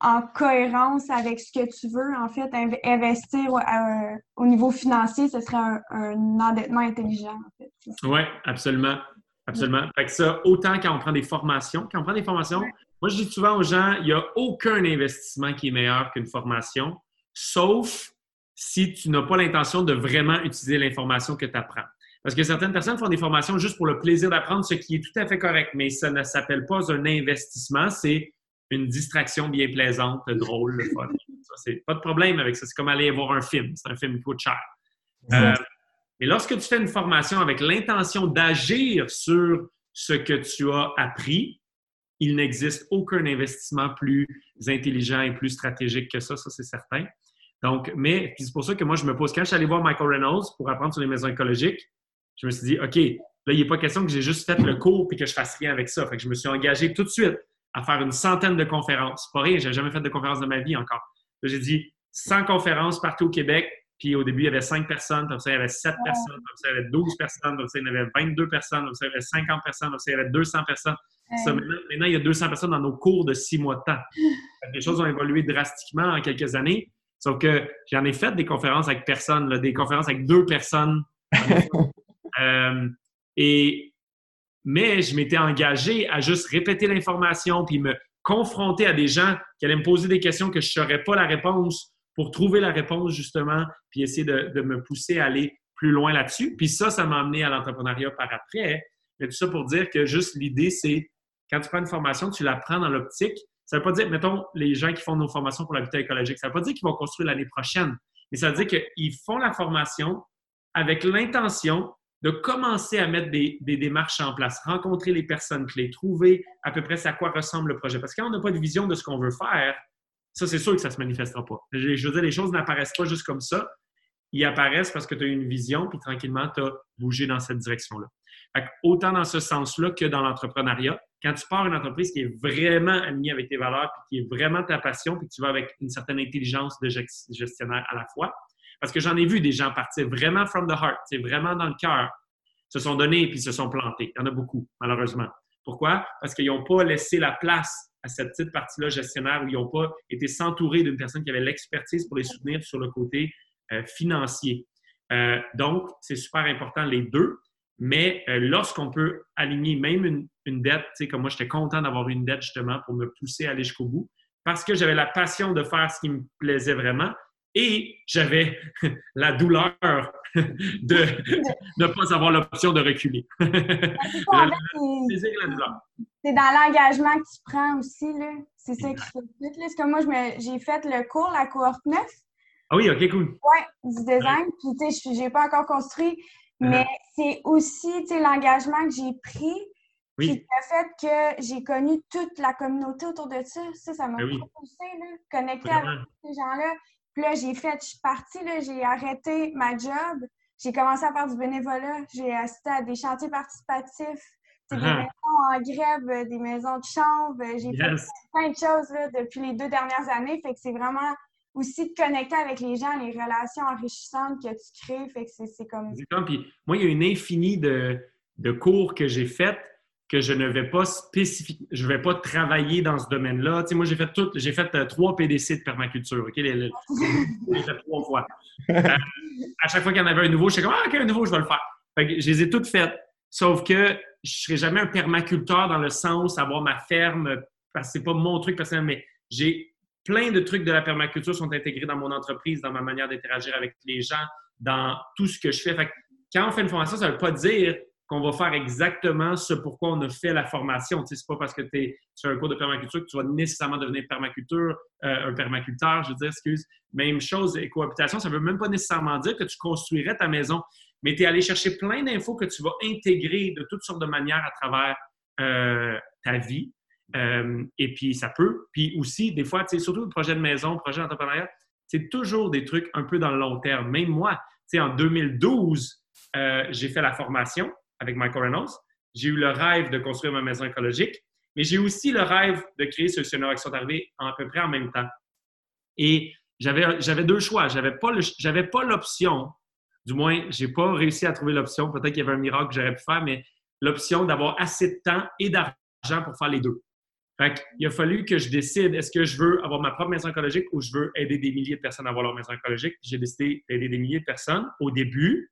en cohérence avec ce que tu veux, en fait, investir euh, au niveau financier, ce serait un, endettement intelligent, en fait. Oui, absolument. Absolument. Fait que ça, autant quand on prend des formations, quand on prend des formations, moi je dis souvent aux gens, il n'y a aucun investissement qui est meilleur qu'une formation, sauf si tu n'as pas l'intention de vraiment utiliser l'information que tu apprends. Parce que certaines personnes font des formations juste pour le plaisir d'apprendre, ce qui est tout à fait correct, mais ça ne s'appelle pas un investissement, c'est une distraction bien plaisante, drôle, le fun. C'est pas de problème avec ça. C'est comme aller voir un film. C'est un film qui coûte cher. Euh, mais lorsque tu fais une formation avec l'intention d'agir sur ce que tu as appris, il n'existe aucun investissement plus intelligent et plus stratégique que ça, ça c'est certain. Donc, mais c'est pour ça que moi, je me pose, quand je suis allé voir Michael Reynolds pour apprendre sur les maisons écologiques, je me suis dit, OK, là, il n'est pas question que j'ai juste fait le cours et que je fasse rien avec ça. Fait que je me suis engagé tout de suite à faire une centaine de conférences. Pas rien, j'ai jamais fait de conférences de ma vie encore. J'ai dit 100 conférences partout au Québec. Puis au début, il y avait 5 personnes, comme ça, il y avait 7 personnes, comme ça, il y avait 12 personnes, comme ça, il y avait 22 personnes, comme ça, il y avait 50 personnes, comme ça, il y avait 200 personnes. maintenant, il y a 200 personnes dans nos cours de six mois de temps. Les choses ont évolué drastiquement en quelques années. Sauf que j'en ai fait des conférences avec personne, des conférences avec deux personnes. Euh, et, mais je m'étais engagé à juste répéter l'information puis me confronter à des gens qui allaient me poser des questions que je ne saurais pas la réponse pour trouver la réponse justement, puis essayer de, de me pousser à aller plus loin là-dessus. Puis ça, ça m'a amené à l'entrepreneuriat par après. Mais tout ça pour dire que juste l'idée, c'est quand tu prends une formation, tu la prends dans l'optique. Ça ne veut pas dire, mettons, les gens qui font nos formations pour l'habitat écologique, ça ne veut pas dire qu'ils vont construire l'année prochaine, mais ça veut dire qu'ils font la formation avec l'intention de commencer à mettre des, démarches en place, rencontrer les personnes clés, trouver à peu près à quoi ressemble le projet. Parce que quand on n'a pas de vision de ce qu'on veut faire, ça, c'est sûr que ça ne se manifestera pas. Je veux dire, les choses n'apparaissent pas juste comme ça. Ils apparaissent parce que tu as une vision, puis tranquillement, tu as bougé dans cette direction-là. Autant dans ce sens-là que dans l'entrepreneuriat, quand tu pars une entreprise qui est vraiment alignée avec tes valeurs, puis qui est vraiment ta passion, puis que tu vas avec une certaine intelligence de gestionnaire à la fois, parce que j'en ai vu des gens partir vraiment from the heart, vraiment dans le cœur, se sont donnés puis se sont plantés. Il y en a beaucoup, malheureusement. Pourquoi? Parce qu'ils n'ont pas laissé la place à cette petite partie-là gestionnaire où ils n'ont pas été s'entourer d'une personne qui avait l'expertise pour les soutenir sur le côté euh, financier. Euh, donc, c'est super important les deux. Mais euh, lorsqu'on peut aligner même une, une dette, tu sais, comme moi, j'étais content d'avoir une dette justement pour me pousser à aller jusqu'au bout parce que j'avais la passion de faire ce qui me plaisait vraiment et j'avais la douleur de ne pas avoir l'option de reculer. C'est dans l'engagement que tu prends aussi, là. C'est ça qui fait tout. Parce que moi, j'ai fait le cours, la cohorte 9. Ah oui, OK, cool. Oui, du design. Puis, tu sais, je n'ai pas encore construit. Uh-huh. Mais c'est aussi, tu sais, l'engagement que j'ai pris. Oui. Puis le fait que j'ai connu toute la communauté autour de ça, ça, ça m'a ben poussé, là, connecter avec ces gens-là. Puis là, j'ai fait, je suis partie, là, j'ai arrêté ma job. J'ai commencé à faire du bénévolat. J'ai assisté à des chantiers participatifs, des uh-huh. maisons en grève, des maisons de chambre. J'ai fait plein de choses là, depuis les deux dernières années. Fait que c'est vraiment aussi de connecter avec les gens, les relations enrichissantes que tu crées. Fait que c'est comme. Puis moi, il y a une infinie de, de cours que j'ai faites que je ne vais pas spécifique, je vais pas travailler dans ce domaine-là. Tu sais, moi, j'ai fait tout, j'ai fait euh, trois PDC de permaculture, OK? j'ai fait trois fois. Euh, à chaque fois qu'il y en avait un nouveau, je suis comme, ah, OK, un nouveau, je vais le faire. Fait je les ai toutes faites. Sauf que je serai jamais un permaculteur dans le sens d'avoir ma ferme, parce que c'est pas mon truc personnel, mais j'ai plein de trucs de la permaculture sont intégrés dans mon entreprise, dans ma manière d'interagir avec les gens, dans tout ce que je fais. Quand on fait une formation, ça ne veut pas dire qu'on va faire exactement ce pourquoi on a fait la formation. Ce n'est pas parce que tu es sur un cours de permaculture que tu vas nécessairement devenir permaculteur, euh, un permaculteur, je veux dire, excuse. Même chose, cohabitation, ça ne veut même pas nécessairement dire que tu construirais ta maison, mais tu es allé chercher plein d'infos que tu vas intégrer de toutes sortes de manières à travers euh, ta vie. Euh, et puis, ça peut. Puis aussi, des fois, surtout le projet de maison, projet d'entrepreneuriat, c'est toujours des trucs un peu dans le long terme. Même moi, en 2012, j'ai fait la formation avec Michael Reynolds. J'ai eu le rêve de construire ma maison écologique, mais j'ai aussi le rêve de créer Solutionnaire qui sont arrivés à peu près en même temps. Et j'avais deux choix. J'avais pas pas l'option, du moins, j'ai pas réussi à trouver l'option. Peut-être qu'il y avait un miracle que j'aurais pu faire, mais l'option d'avoir assez de temps et d'argent pour faire les deux. Fait il a fallu que je décide est-ce que je veux avoir ma propre maison écologique ou je veux aider des milliers de personnes à avoir leur maison écologique? J'ai décidé d'aider des milliers de personnes au début,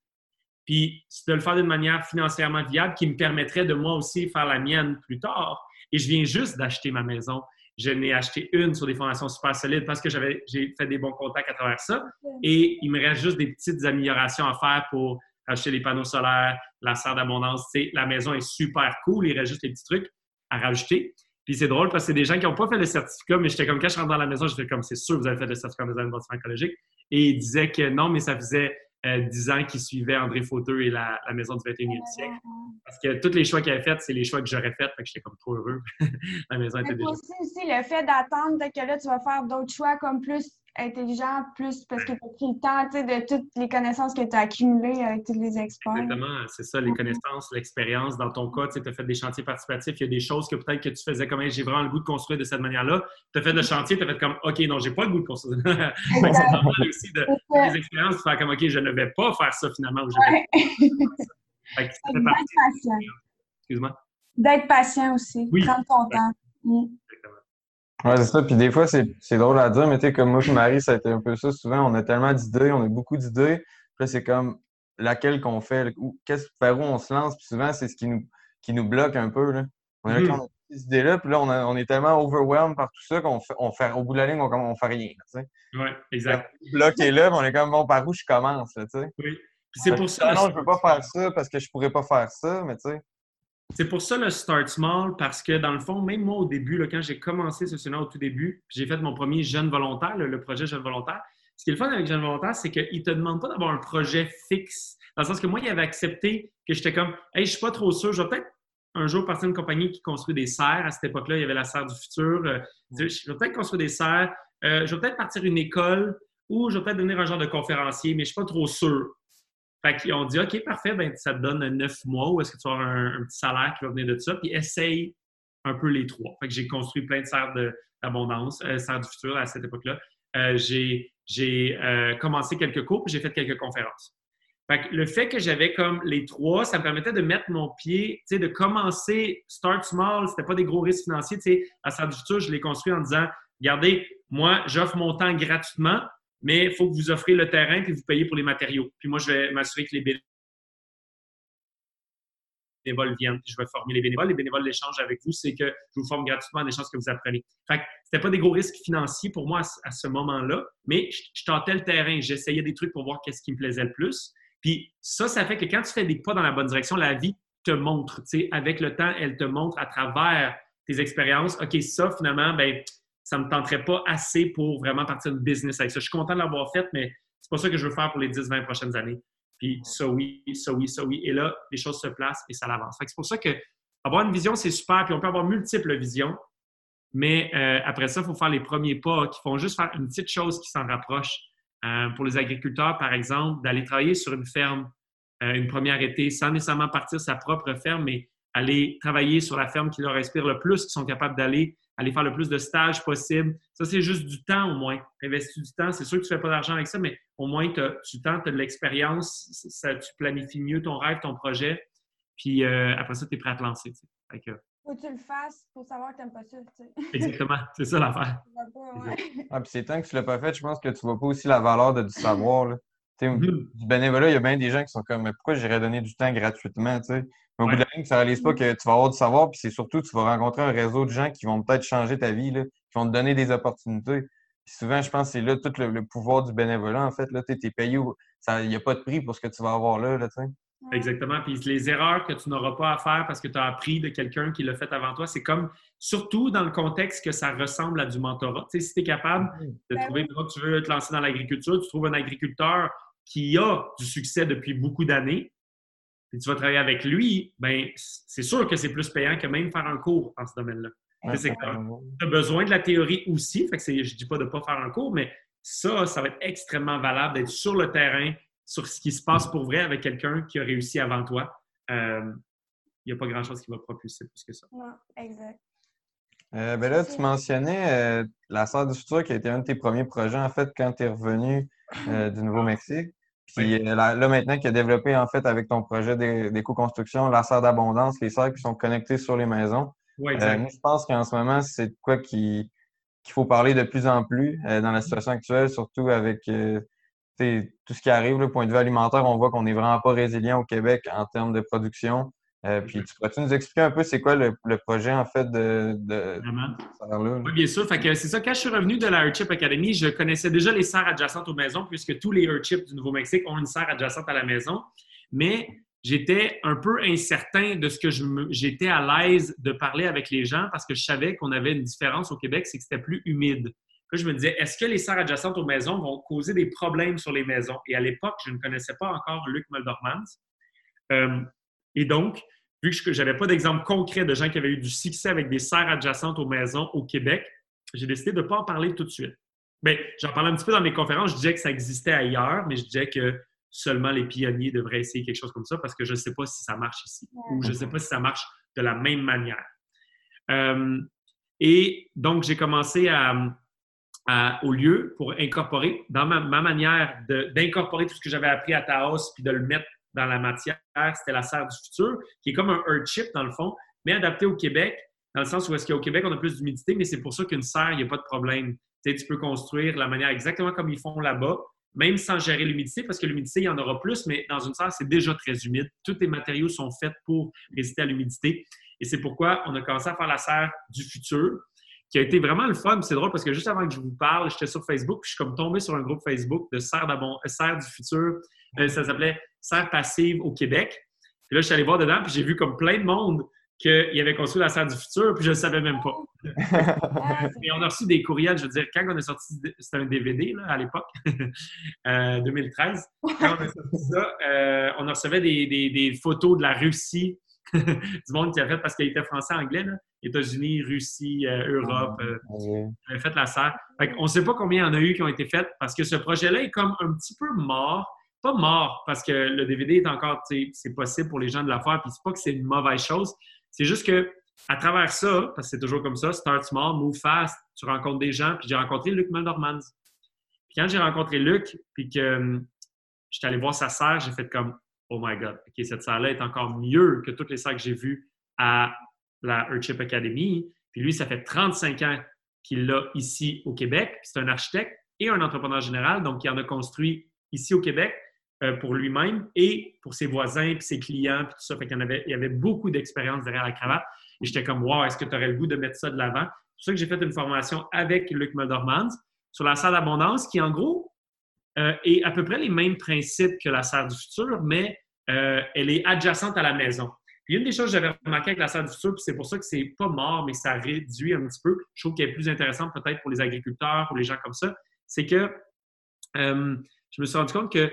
puis de le faire d'une manière financièrement viable qui me permettrait de moi aussi faire la mienne plus tard. Et je viens juste d'acheter ma maison. Je n'ai acheté une sur des fondations super solides parce que j'avais, j'ai fait des bons contacts à travers ça. Et il me reste juste des petites améliorations à faire pour acheter les panneaux solaires, la serre d'abondance. la maison est super cool. Il reste juste des petits trucs à rajouter. Puis c'est drôle parce que c'est des gens qui n'ont pas fait le certificat, mais j'étais comme quand je rentre dans la maison, j'étais comme c'est sûr vous avez fait le certificat de design bâtiment écologique. Et ils disaient que non, mais ça faisait euh, dix ans qui suivaient André Fauteux et la, Maison du 21e siècle. Parce que tous les choix qu'il avait faits, c'est les choix que j'aurais faits. Fait que j'étais comme trop heureux. la maison était déjà. aussi, aussi le fait d'attendre que là, tu vas faire d'autres choix comme plus intelligent, plus parce que tu as pris le temps de toutes les connaissances que tu as accumulées avec tous les experts. Exactement, c'est ça, les connaissances, l'expérience. Dans ton cas, tu as fait des chantiers participatifs, il y a des choses que peut-être que tu faisais comme j'ai vraiment le goût de construire de cette manière-là. Tu as fait le chantier, tu as fait comme OK, non, j'ai pas le goût de construire. c'est normal aussi de, des expériences, de faire comme OK, je ne vais pas faire ça finalement. Ouais. Excuse-moi. D'être patient aussi. Oui. Prendre ton temps. Mm. Ouais, c'est ça. Puis des fois, c'est drôle à dire, mais tu sais, comme moi et Marie, ça a été un peu ça. Souvent, on a tellement d'idées, on a beaucoup d'idées. Puis là, c'est comme laquelle qu'on fait, ou qu'est-ce vers où on se lance? Puis souvent, c'est ce qui nous, qui nous bloque un peu. Là. On est là, quand on a ces idées-là, puis là, on, a- on est tellement overwhelmed par tout ça qu'on fait, on fait, au bout de la ligne, on, on fait rien. Oui, exact. Est là, mais on est comme, bon, par où je commence, là, tu sais? Oui. Puis c'est pour ça. Non, je veux pas start faire ça parce que je pourrais pas faire ça, mais tu sais. C'est pour ça le start small, parce que dans le fond, même moi au début, quand j'ai commencé ce scénario au tout début, j'ai fait mon premier jeune volontaire, le, projet jeune volontaire, ce qui est le fun avec jeune volontaire, c'est qu'il ne te demande pas d'avoir un projet fixe. Dans le sens que moi, il avait accepté que j'étais comme, hey, je suis pas trop sûr, je vais peut-être un jour partir d'une compagnie qui construit des serres. À cette époque-là, il y avait la serre du futur. Euh, je vais peut-être construire des serres, euh, je vais peut-être partir une école ou je vais peut-être devenir un genre de conférencier, mais je suis pas trop sûr. Fait qu'ils ont dit, OK, parfait, ben, ça te donne neuf mois ou est-ce que tu vas avoir un, petit salaire qui va venir de ça, puis essaye un peu les trois. Fait que j'ai construit plein de serres d'abondance, euh, serres du futur à cette époque-là. Euh, j'ai j'ai, euh, commencé quelques cours, puis j'ai fait quelques conférences. Fait que le fait que j'avais comme les trois, ça me permettait de mettre mon pied, de commencer start small, c'était pas des gros risques financiers. À Serre du futur, je l'ai construit en disant, regardez, moi, j'offre mon temps gratuitement, mais il faut que vous offrez le terrain puis vous payez pour les matériaux. Puis moi, je vais m'assurer que les bénévoles viennent, je vais former les bénévoles. Les bénévoles, l'échange avec vous, c'est que je vous forme gratuitement en échange que vous apprenez. Fait que c'était pas des gros risques financiers pour moi à, ce- moment-là, mais je, tentais le terrain, j'essayais des trucs pour voir qu'est-ce qui me plaisait le plus. Puis ça, ça fait que quand tu fais des pas dans la bonne direction, la vie te montre, tu sais, avec le temps, elle te montre à travers tes expériences, OK, ça, finalement, ben ça me tenterait pas assez pour vraiment partir de business avec ça. Je suis content de l'avoir fait, mais c'est pas ça que je veux faire pour les 10-20 prochaines années. Puis ça oui, ça oui, ça oui. Et là, les choses se placent et ça l'avance. C'est pour ça que avoir une vision, c'est super. Puis on peut avoir multiples visions. Mais euh, après ça, il faut faire les premiers pas qui font juste faire une petite chose qui s'en rapproche. Euh, pour les agriculteurs, par exemple, d'aller travailler sur une ferme, euh, une première été, sans nécessairement partir sa propre ferme, mais aller travailler sur la ferme qui leur inspire le plus, qui sont capables d'aller, aller faire le plus de stages possible. Ça, c'est juste du temps au moins. Investir du temps, c'est sûr que tu ne fais pas d'argent avec ça, mais au moins tu tentes, tu as de l'expérience, ça, tu planifies mieux ton rêve, ton projet, puis euh, après ça, tu es prêt à te lancer. Fait que, Faut que tu le fasses pour savoir que t'aimes pas ça, tu sais. exactement, c'est ça l'affaire. Tu vas pas, ouais. Ah, puis c'est tant que tu l'as pas fait, je pense que tu vois pas aussi la valeur de, du savoir. Là. Mhm. Du bénévolat, il y a bien des gens qui sont comme Mais pourquoi j'irais donner du temps gratuitement? tu sais? Mais au bout de la ligne, tu ne réalises pas que tu vas avoir du savoir, puis c'est surtout tu vas rencontrer un réseau de gens qui vont peut-être changer ta vie, là, qui vont te donner des opportunités. Puis souvent, je pense que c'est là tout le, le pouvoir du bénévolat, en fait. Tu es payé, ça- il n'y a pas de prix pour ce que tu vas avoir là. là tu sais. Ouais. Exactement. Puis les erreurs que tu n'auras pas à faire parce que tu as appris de quelqu'un qui l'a fait avant toi, c'est comme, surtout dans le contexte que ça ressemble à du mentorat. Tu sais, si tu es capable de Ben trouver, tu veux te lancer dans l'agriculture, tu trouves un agriculteur qui a du succès depuis beaucoup d'années, puis tu vas travailler avec lui, ben c'est sûr que c'est plus payant que même faire un cours dans ce domaine-là. Tu as besoin de la théorie aussi, fait que c'est- je dis pas de ne pas faire un cours, mais ça, ça va être extrêmement valable d'être sur le terrain, sur ce qui se passe pour vrai avec quelqu'un qui a réussi avant toi. Euh, Il n'y a pas grand-chose qui va propulser plus que ça. Non, exact. Euh, ben là, tu mentionnais euh, la Serre du Futur qui a été un de tes premiers projets, en fait, quand tu es revenu euh, du Nouveau-Mexique. Puis euh, là, là, maintenant, qui a développé, en fait, avec ton projet d'é- d'éco-construction, la serre d'abondance, les serres qui sont connectées sur les maisons. Oui, Euh, moi, je pense qu'en ce moment, c'est de quoi qui- qu'il faut parler de plus en plus euh, dans la situation actuelle, surtout avec euh, tout ce qui arrive, le point de vue alimentaire. On voit qu'on n'est vraiment pas résilient au Québec en termes de production. Euh, puis, tu pourrais-tu nous expliquer un peu c'est quoi le, le projet, en fait, de, de Vraiment. là? Oui, bien sûr. Fait que c'est ça, quand je suis revenu de la Earthchip Academy, je connaissais déjà les serres adjacentes aux maisons, puisque tous les Earthchips du Nouveau-Mexique ont une serre adjacente à la maison. Mais j'étais un peu incertain de ce que je me- j'étais à l'aise de parler avec les gens parce que je savais qu'on avait une différence au Québec, c'est que c'était plus humide. Là, je me disais, est-ce que les serres adjacentes aux maisons vont causer des problèmes sur les maisons? Et à l'époque, je ne connaissais pas encore Luc Muldormans. Euh, et donc, vu que je n'avais pas d'exemple concret de gens qui avaient eu du succès avec des serres adjacentes aux maisons au Québec, j'ai décidé de ne pas en parler tout de suite. Bien, j'en parlais un petit peu dans mes conférences, je disais que ça existait ailleurs, mais je disais que seulement les pionniers devraient essayer quelque chose comme ça parce que je ne sais pas si ça marche ici ou je ne sais pas si ça marche de la même manière. Euh, et donc, j'ai commencé à, au lieu pour incorporer, dans ma, ma manière d'incorporer tout ce que j'avais appris à Taos puis de le mettre dans la matière, c'était la serre du futur, qui est comme un earth chip dans le fond, mais adapté au Québec, dans le sens où est-ce qu'au Québec, on a plus d'humidité, mais c'est pour ça qu'une serre, il n'y a pas de problème. Tu peux construire la manière exactement comme ils font là-bas, même sans gérer l'humidité, parce que l'humidité, il y en aura plus, mais dans une serre, c'est déjà très humide. Tous les matériaux sont faits pour résister à l'humidité. Et c'est pourquoi on a commencé à faire la serre du futur, qui a été vraiment le fun. C'est drôle parce que juste avant que je vous parle, j'étais sur Facebook, puis je suis comme tombé sur un groupe Facebook de serre, serre du futur. Euh, ça s'appelait Serre passive au Québec. Puis là, je suis allé voir dedans, puis j'ai vu comme plein de monde qu'il avait construit la serre du futur, puis je ne le savais même pas. Et on a reçu des courriels, je veux dire, quand on a sorti, c'était un DVD là, à l'époque, 2013. Euh, quand on a sorti ça, euh, on recevait des, des, photos de la Russie, du monde qui a fait, parce qu'il était français-anglais, États-Unis, Russie, euh, Europe, avait fait la serre. on ne sait pas combien il y en a eu qui ont été faites, parce que ce projet-là est comme un petit peu mort. Pas mort, parce que le DVD est encore, c'est possible pour les gens de la faire, puis c'est pas que c'est une mauvaise chose, c'est juste que à travers ça, parce que c'est toujours comme ça, start small, move fast, tu rencontres des gens, puis j'ai rencontré Luc Muldormans. Puis quand j'ai rencontré Luc, puis que hum, j'étais allé voir sa sœur, j'ai fait comme Oh my God, OK, cette sœur-là est encore mieux que toutes les sœurs que j'ai vues à la Earthship Academy. Puis lui, ça fait 35 ans qu'il l'a ici au Québec. C'est un architecte et un entrepreneur général, donc il en a construit ici au Québec. Euh, pour lui-même et pour ses voisins, puis ses clients, puis tout ça. Fait qu'il avait, il avait beaucoup d'expérience derrière la cravate. Et j'étais comme, wow, est-ce que tu aurais le goût de mettre ça de l'avant? C'est pour ça que j'ai fait une formation avec Luc Muldormans sur la serre d'abondance, qui en gros euh, est à peu près les mêmes principes que la serre du futur, mais euh, elle est adjacente à la maison. Puis une des choses que j'avais remarqué avec la serre du futur, puis c'est pour ça que c'est pas mort, mais ça réduit un petit peu. Je trouve qu'elle est plus intéressante peut-être pour les agriculteurs, ou les gens comme ça, c'est que je me suis rendu compte que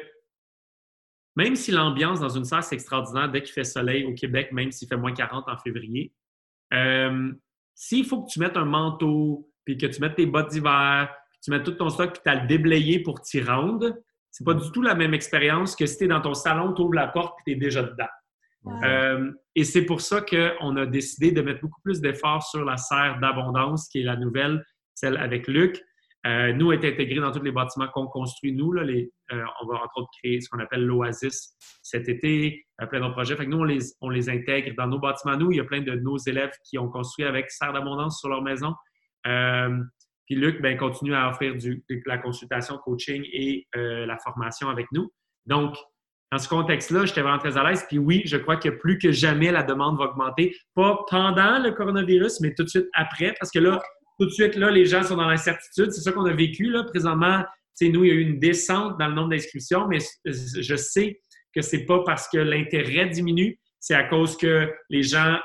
même si l'ambiance dans une salle, c'est extraordinaire dès qu'il fait soleil au Québec, même s'il fait moins 40 en février, euh, s'il faut que tu mettes un manteau, puis que tu mettes tes bottes d'hiver, que tu mettes tout ton stock, puis tu as le déblayé pour t'y rendre, c'est pas du tout la même expérience que si tu es dans ton salon, tu ouvres la porte, puis tu es déjà dedans. Euh, et c'est pour ça qu'on a décidé de mettre beaucoup plus d'efforts sur la serre d'abondance, qui est la nouvelle, celle avec Luc, euh, nous, est intégré dans tous les bâtiments qu'on construit, nous. Là, euh, on va entre autres créer ce qu'on appelle l'Oasis cet été, euh, plein d'autres projets. Fait nous, on les, on les intègre dans nos bâtiments. Nous, il y a plein de nos élèves qui ont construit avec Serre d'abondance sur leur maison. puis Luc ben, continue à offrir du, la consultation, coaching et la formation avec nous. Donc, dans ce contexte-là, j'étais vraiment très à l'aise. Puis oui, je crois que plus que jamais, la demande va augmenter. Pas pendant le coronavirus, mais tout de suite après, parce que là, tout de suite, là, les gens sont dans l'incertitude. C'est ça qu'on a vécu. Là. Présentement, nous, il y a eu une descente dans le nombre d'inscriptions, mais je sais que c'est pas parce que l'intérêt diminue, c'est à cause que les gens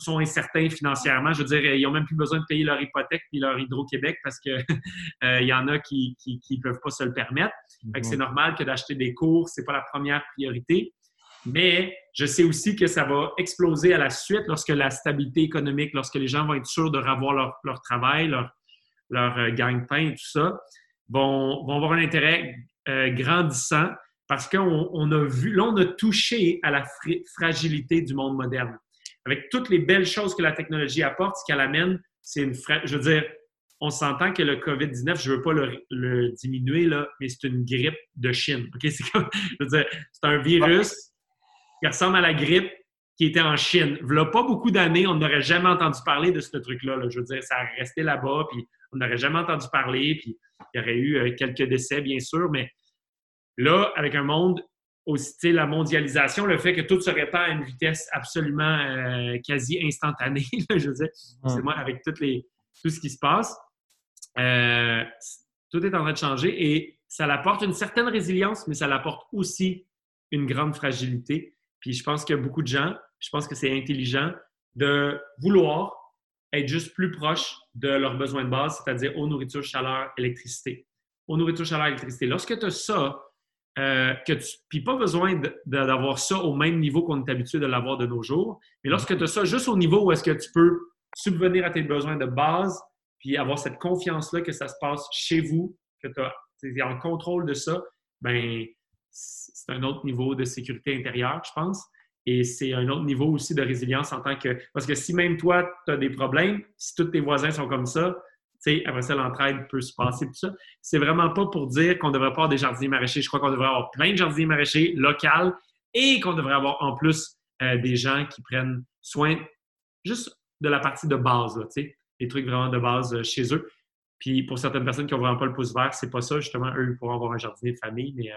sont incertains financièrement. Je veux dire, ils n'ont même plus besoin de payer leur hypothèque et leur Hydro-Québec parce qu'il euh, y en a qui ne peuvent pas se le permettre. c'est normal que d'acheter des cours, ce n'est pas la première priorité. Mais je sais aussi que ça va exploser à la suite lorsque la stabilité économique, lorsque les gens vont être sûrs de revoir leur, travail, leur, leur euh, gagne-pain et tout ça, vont, vont avoir un intérêt euh, grandissant parce qu'on a vu, là, on a touché à la fragilité du monde moderne. Avec toutes les belles choses que la technologie apporte, ce qu'elle amène, c'est une Je veux dire, on s'entend que le COVID-19, je ne veux pas le, diminuer, là, mais c'est une grippe de Chine. C'est comme, un virus qui ressemble à la grippe qui était en Chine. Il n'y a pas beaucoup d'années, on n'aurait jamais entendu parler de ce truc-là. Je veux dire, ça a resté là-bas, puis on n'aurait jamais entendu parler, puis il y aurait eu euh, quelques décès, bien sûr, mais là, avec un monde aussi, la mondialisation, le fait que tout se répand à une vitesse absolument euh, quasi instantanée, je veux dire, c'est moi, avec toutes les, tout ce qui se passe, euh, tout est en train de changer et ça apporte une certaine résilience, mais ça apporte aussi une grande fragilité. Puis je pense qu'il y a beaucoup de gens, je pense que c'est intelligent de vouloir être juste plus proche de leurs besoins de base, c'est-à-dire eau, nourriture, chaleur, électricité. Eau, nourriture, chaleur, électricité. Lorsque tu as ça, euh, que tu, puis pas besoin d'avoir ça au même niveau qu'on est habitué de l'avoir de nos jours, mais lorsque tu as ça juste au niveau où est-ce que tu peux subvenir à tes besoins de base, puis avoir cette confiance-là que ça se passe chez vous, que tu es en contrôle de ça, ben c'est un autre niveau de sécurité intérieure, je pense. Et c'est un autre niveau aussi de résilience en tant que. Parce que si même toi, tu as des problèmes, si tous tes voisins sont comme ça, sais, après ça, l'entraide peut se passer, tout ça. C'est vraiment pas pour dire qu'on devrait pas avoir des jardiniers maraîchers. Je crois qu'on devrait avoir plein de jardiniers maraîchers locaux et qu'on devrait avoir en plus euh, des gens qui prennent soin juste de la partie de base, sais, les trucs vraiment de base euh, chez eux. Puis pour certaines personnes qui n'ont vraiment pas le pouce vert, c'est pas ça, justement, eux, ils pourront avoir un jardinier de famille, mais,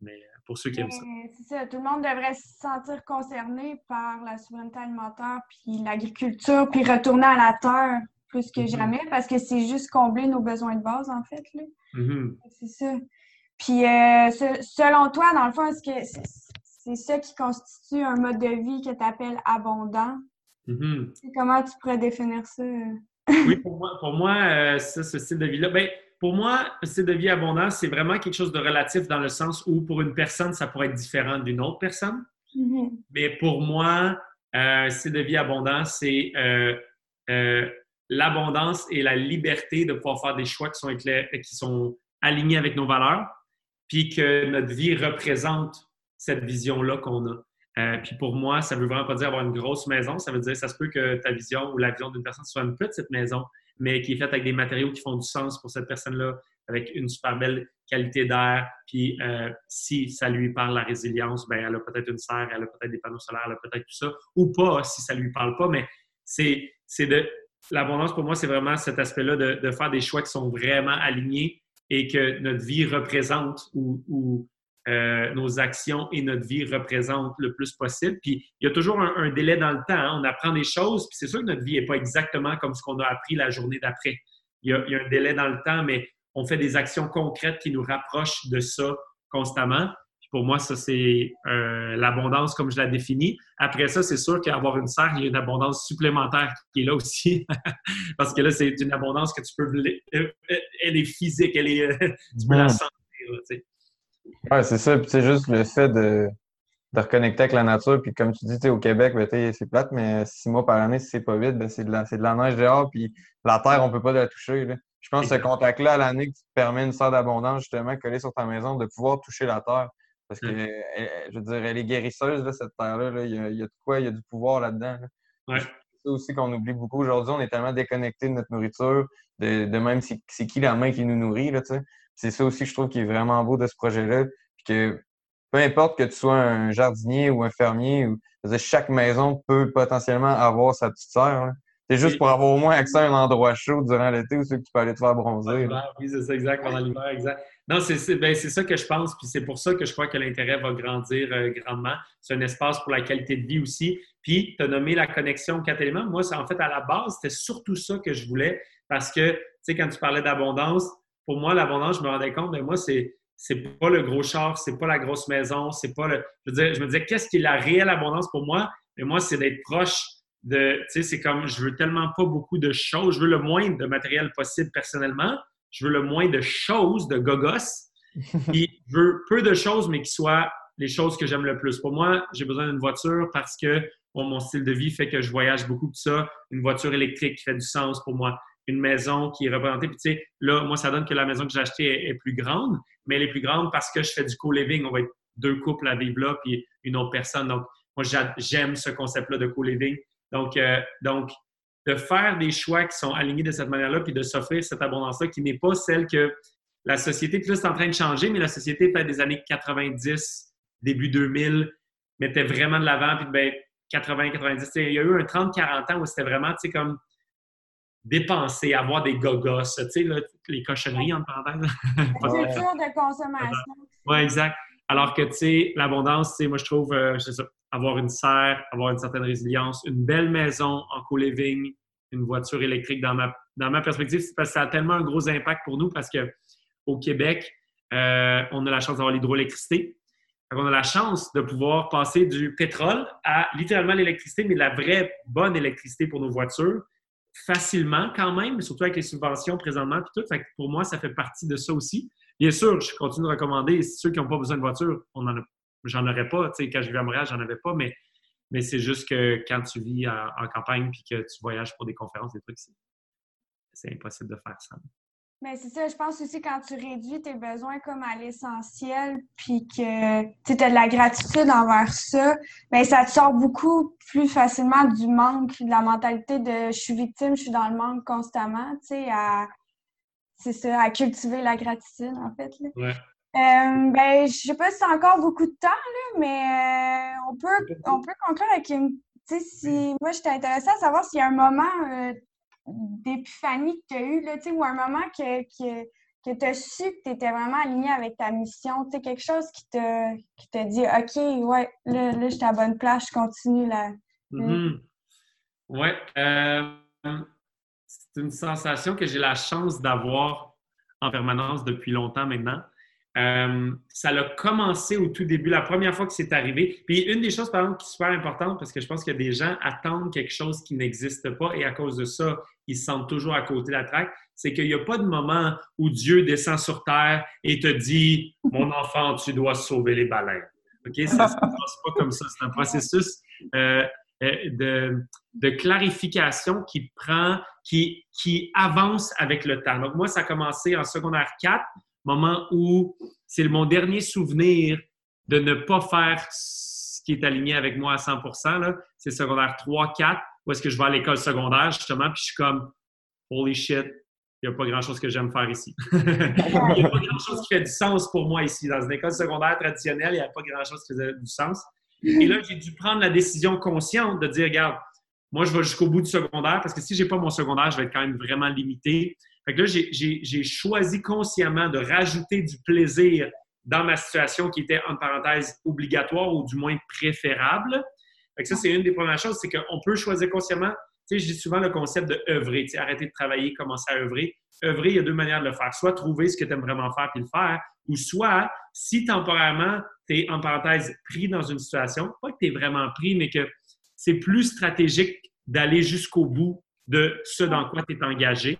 mais pour ceux qui aiment ça. C'est ça, tout le monde devrait se sentir concerné par la souveraineté alimentaire, puis l'agriculture, puis retourner à la terre plus que mm-hmm. jamais, parce que c'est juste combler nos besoins de base, en fait. Là. Mm-hmm. C'est ça. Puis, euh, selon toi, dans le fond, est-ce que c'est ça qui constitue un mode de vie que tu appelles abondant? Mm-hmm. Comment tu pourrais définir ça? oui, pour moi, pour moi euh, ça, ce style de vie-là, ben, pour moi, un style de vie abondant, c'est vraiment quelque chose de relatif dans le sens où pour une personne, ça pourrait être différent d'une autre personne. Mais pour moi, euh, un style de vie abondant, c'est l'abondance et la liberté de pouvoir faire des choix qui sont, qui sont alignés avec nos valeurs, puis que notre vie représente cette vision-là qu'on a. Euh, puis pour moi, ça veut vraiment pas dire avoir une grosse maison. Ça veut dire ça se peut que ta vision ou la vision d'une personne soit une petite maison, mais qui est faite avec des matériaux qui font du sens pour cette personne-là, avec une super belle qualité d'air. Puis euh, si ça lui parle la résilience, ben elle a peut-être une serre, elle a peut-être des panneaux solaires, elle a peut-être tout ça, ou pas si ça lui parle pas. Mais c'est de l'abondance pour moi, c'est vraiment cet aspect-là de, faire des choix qui sont vraiment alignés et que notre vie représente ou, euh, nos actions et notre vie représentent le plus possible. Puis il y a toujours un, délai dans le temps. Hein. On apprend des choses, puis c'est sûr que notre vie n'est pas exactement comme ce qu'on a appris la journée d'après. Il, il, y a un délai dans le temps, mais on fait des actions concrètes qui nous rapprochent de ça constamment pour moi, ça, c'est euh, l'abondance comme je la définis. Après ça, c'est sûr qu'avoir une serre, il y a une abondance supplémentaire qui est là aussi. Parce que là, c'est une abondance que tu peux. Euh, elle est physique, elle est. tu peux la sentir. Oui, c'est ça. Puis, c'est juste le fait de, de, reconnecter avec la nature. Puis, comme tu dis, au Québec, ben, c'est plate, mais six mois par année, si c'est pas vite, ben, c'est de, la, de la neige dehors. Puis, la terre, on peut pas la toucher. Je pense que ce contact-là à l'année qui te permet une serre d'abondance, justement, collée sur ta maison, de pouvoir toucher la terre. Parce que, je veux dire, elle est guérisseuse, cette terre-là. Il, y a de quoi, il y a du pouvoir là-dedans. C'est ça aussi qu'on oublie beaucoup. Aujourd'hui, on est tellement déconnecté de notre nourriture, de, même c'est qui la main qui nous nourrit. C'est ça aussi, je trouve, qui est vraiment beau de ce projet-là. que peu importe que tu sois un jardinier ou un fermier, ou, chaque maison peut potentiellement avoir sa petite serre. C'est juste pour avoir au moins accès à un endroit chaud durant l'été où tu peux aller te faire bronzer. Oui, c'est ça, exact, pendant l'hiver, exact. Non, ben, c'est ça que je pense, puis c'est pour ça que je crois que l'intérêt va grandir euh, grandement. C'est un espace pour la qualité de vie aussi. Puis, tu as nommé la connexion quatre éléments. Moi, en fait, à la base, c'était surtout ça que je voulais parce que, tu sais, quand tu parlais d'abondance, pour moi, l'abondance, je me rendais compte, mais moi, c'est c'est pas le gros char, c'est pas la grosse maison, c'est pas le. Je, je me disais, qu'est-ce qui est la réelle abondance pour moi? Mais moi, c'est d'être proche de. Tu sais, c'est comme, je veux tellement pas beaucoup de choses, je veux le moins de matériel possible personnellement, je veux le moins de choses, de gogos. Puis je veux peu de choses, mais qui soient les choses que j'aime le plus. Pour moi, j'ai besoin d'une voiture parce que mon style de vie fait que je voyage beaucoup de ça. Une voiture électrique qui fait du sens pour moi. Une maison qui est représentée. Puis tu sais, là, moi, ça donne que la maison que j'ai achetée est, plus grande, mais elle est plus grande parce que je fais du co-living. On va être deux couples à vivre là, puis une autre personne. Donc, moi, j'aime ce concept-là de co-living. Donc, euh, donc, de faire des choix qui sont alignés de cette manière-là, puis de s'offrir cette abondance-là qui n'est pas celle que la société, puis là, c'est en train de changer, mais la société, peut-être des années 90, début 2000, mettait vraiment de l'avant, puis ben, 80, 90, il y a eu un 30-40 ans où c'était vraiment, tu sais, comme dépenser, avoir des gogos, tu sais, les cochonneries, en parenthèse. culture de consommation. Oui, exact. Alors que, tu sais, l'abondance, sais, moi, je trouve, euh, ça, avoir une serre, avoir une certaine résilience, une belle maison en co-living, une voiture électrique dans ma, dans ma perspective, c'est parce que ça a tellement un gros impact pour nous parce qu'au Québec, euh, on a la chance d'avoir l'hydroélectricité. On a la chance de pouvoir passer du pétrole à littéralement l'électricité, mais la vraie bonne électricité pour nos voitures, facilement quand même, surtout avec les subventions présentement. Puis tout. pour moi, ça fait partie de ça aussi. Bien sûr, je continue de recommander, ceux qui n'ont pas besoin de voiture, on en a j'en aurais pas. Tu sais, quand je vivais à Montréal, j'en avais pas, mais, mais c'est juste que quand tu vis en, campagne puis que tu voyages pour des conférences, des trucs, c'est impossible de faire ça. Mais c'est ça, je pense aussi quand tu réduis tes besoins comme à l'essentiel, puis que tu as de la gratitude envers ça, bien, ça te sort beaucoup plus facilement du manque, de la mentalité de je suis victime, je suis dans le manque constamment, tu sais, à, c'est ça, à cultiver la gratitude, en fait. Là. Ouais. Euh, ben, je sais pas si c'est encore beaucoup de temps, là, mais euh, on, peut, on peut conclure avec une tu sais, si moi j'étais intéressée à savoir s'il y a un moment d'épiphanie que tu as eu, là, ou un moment que, que, que tu as su que tu étais vraiment aligné avec ta mission, tu quelque chose qui te, qui te dit OK, ouais, là, là j'étais à bonne place, je continue là. Mm-hmm. Ouais. c'est une sensation que j'ai la chance d'avoir en permanence depuis longtemps maintenant. Euh, ça a commencé au tout début, la première fois que c'est arrivé. Puis une des choses, par exemple, qui est super importante, parce que je pense que des gens attendent quelque chose qui n'existe pas et à cause de ça, ils se sentent toujours à côté de la traque, c'est qu'il n'y a pas de moment où Dieu descend sur terre et te dit Mon enfant, tu dois sauver les baleines. OK? Ça ne se passe pas comme ça. C'est un processus euh, euh, de, de, clarification qui prend, qui, qui avance avec le temps. Donc, moi, ça a commencé en secondaire 4 moment où c'est mon dernier souvenir de ne pas faire ce qui est aligné avec moi à 100% C'est secondaire 3, 4, où est-ce que je vais à l'école secondaire, justement, puis je suis comme « Holy shit, il n'y a pas grand-chose que j'aime faire ici. il n'y a pas grand-chose qui fait du sens pour moi ici. Dans une école secondaire traditionnelle, il n'y a pas grand-chose qui faisait du sens. Et là, j'ai dû prendre la décision consciente de dire, regarde, moi, je vais jusqu'au bout du secondaire parce que si je n'ai pas mon secondaire, je vais être quand même vraiment limité. Fait que là, j'ai choisi consciemment de rajouter du plaisir dans ma situation qui était, en parenthèse, obligatoire ou du moins préférable. Fait que ça, c'est une des premières choses, c'est qu'on peut choisir consciemment. Tu sais, je dis souvent le concept de œuvrer, tu sais, arrêter de travailler, commencer à œuvrer. œuvrer, il y a deux manières de le faire. Soit trouver ce que tu aimes vraiment faire puis le faire, ou soit, si temporairement, tu es, en parenthèse, pris dans une situation, pas que tu es vraiment pris, mais que c'est plus stratégique d'aller jusqu'au bout de ce dans quoi tu es engagé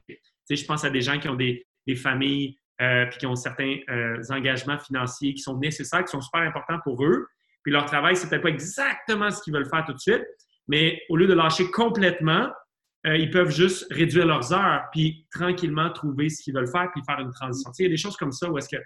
je pense à des gens qui ont des, familles euh, puis qui ont certains euh, engagements financiers qui sont nécessaires, qui sont super importants pour eux. Puis leur travail, c'est peut-être pas exactement ce qu'ils veulent faire tout de suite, mais au lieu de lâcher complètement, euh, ils peuvent juste réduire leurs heures puis tranquillement trouver ce qu'ils veulent faire puis faire une transition. il y a des choses comme ça où est-ce que.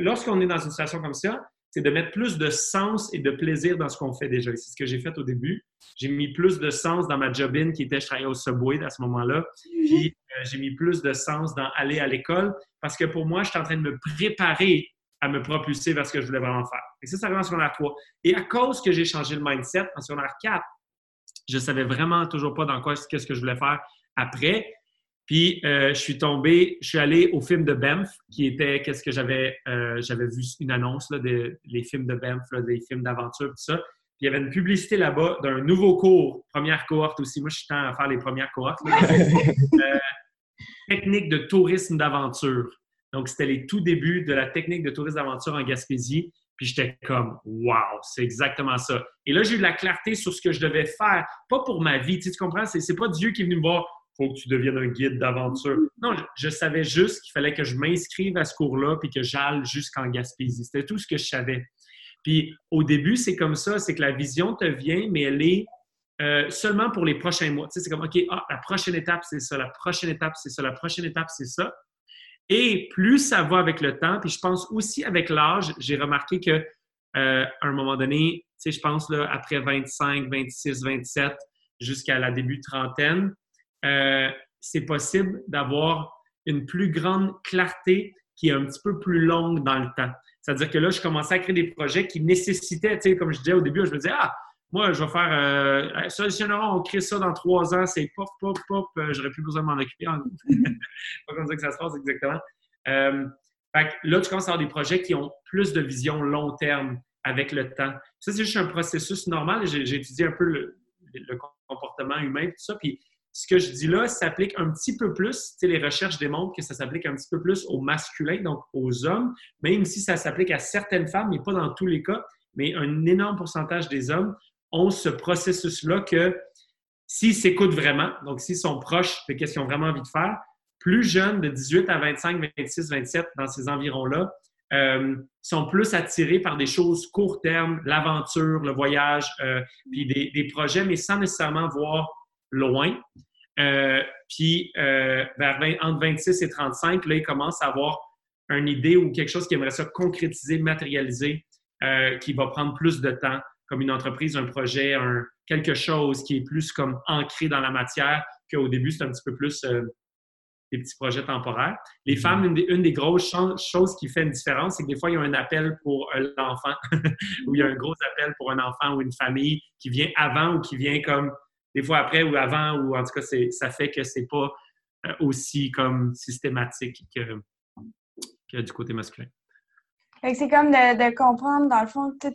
lorsqu'on est dans une situation comme ça, c'est de mettre plus de sens et de plaisir dans ce qu'on fait déjà. C'est ce que j'ai fait au début. J'ai mis plus de sens dans ma job-in qui était, je travaillais au Subway à ce moment-là. Puis euh, j'ai mis plus de sens dans aller à l'école parce que pour moi, j'étais en train de me préparer à me propulser vers ce que je voulais vraiment faire. Et ça, ça arrive en secondaire 3. Et à cause que j'ai changé le mindset en secondaire 4, je savais vraiment toujours pas dans quoi, qu'est-ce que je voulais faire après. Puis euh, je suis tombé, je suis allé au film de Banff, qui était qu'est-ce que j'avais euh, j'avais vu une annonce là, des les films de Banff, des films d'aventure, tout ça. Puis il y avait une publicité là-bas d'un nouveau cours, première cohorte aussi. Moi, je suis temps à faire les premières cohortes. Euh, technique de tourisme d'aventure. Donc, c'était les tout débuts de la technique de tourisme d'aventure en Gaspésie. Puis j'étais comme, wow, c'est exactement ça. Et là, j'ai eu de la clarté sur ce que je devais faire, pas pour ma vie. Tu, sais, tu comprends? C'est pas Dieu qui est venu me voir, faut que tu deviennes un guide d'aventure. Non, je, savais juste qu'il fallait que je m'inscrive à ce cours-là puis que j'aille jusqu'en Gaspésie. C'était tout ce que je savais. Puis au début, c'est comme ça, c'est que la vision te vient, mais elle est euh, seulement pour les prochains mois. Tu sais, c'est comme, OK, ah, la prochaine étape, c'est ça, la prochaine étape, c'est ça, la prochaine étape, c'est ça. Et plus ça va avec le temps, puis je pense aussi avec l'âge, j'ai remarqué que euh, à un moment donné, tu sais, je pense là, après 25, 26, 27, jusqu'à la début trentaine, euh, c'est possible d'avoir une plus grande clarté qui est un petit peu plus longue dans le temps. C'est-à-dire que là, je commençais à créer des projets qui nécessitaient, tu sais, comme je disais au début, je me disais, ah, moi, je vais faire euh, solutionnera, on crée ça dans trois ans, c'est pop, pop, pop, euh, j'aurais plus besoin de m'en occuper. pas comme ça que ça se passe exactement. Euh, là, tu commences à avoir des projets qui ont plus de vision long terme avec le temps. Ça, c'est juste un processus normal. J'ai étudié un peu le, le comportement humain, tout ça. Puis ce que je dis là s'applique un petit peu plus, tu sais, les recherches démontrent que ça s'applique un petit peu plus aux masculins, donc aux hommes, même si ça s'applique à certaines femmes, mais pas dans tous les cas, mais un énorme pourcentage des hommes ont ce processus-là que s'ils s'écoutent vraiment, donc s'ils sont proches de ce qu'ils ont vraiment envie de faire, plus jeunes, de 18 à 25, 26, 27, dans ces environs-là, euh, sont plus attirés par des choses court terme, l'aventure, le voyage, euh, puis des, des, projets, mais sans nécessairement voir loin. Euh, puis euh, vers entre 26 et 35, là, ils commencent à avoir une idée ou quelque chose qui aimerait ça concrétiser, matérialiser, euh, qui va prendre plus de temps, comme une entreprise, un projet, un, quelque chose qui est plus comme ancré dans la matière qu'au début, c'est un petit peu plus des petits projets temporaires. Les femmes, une des, une des grosses choses qui fait une différence, c'est que des fois, il y a un appel pour l'enfant, ou il y a un gros appel pour un enfant ou une famille qui vient avant ou qui vient comme des fois après ou avant, ou en tout cas, ça fait que c'est pas euh, aussi comme systématique que, du côté masculin. C'est comme de, comprendre, dans le fond, tu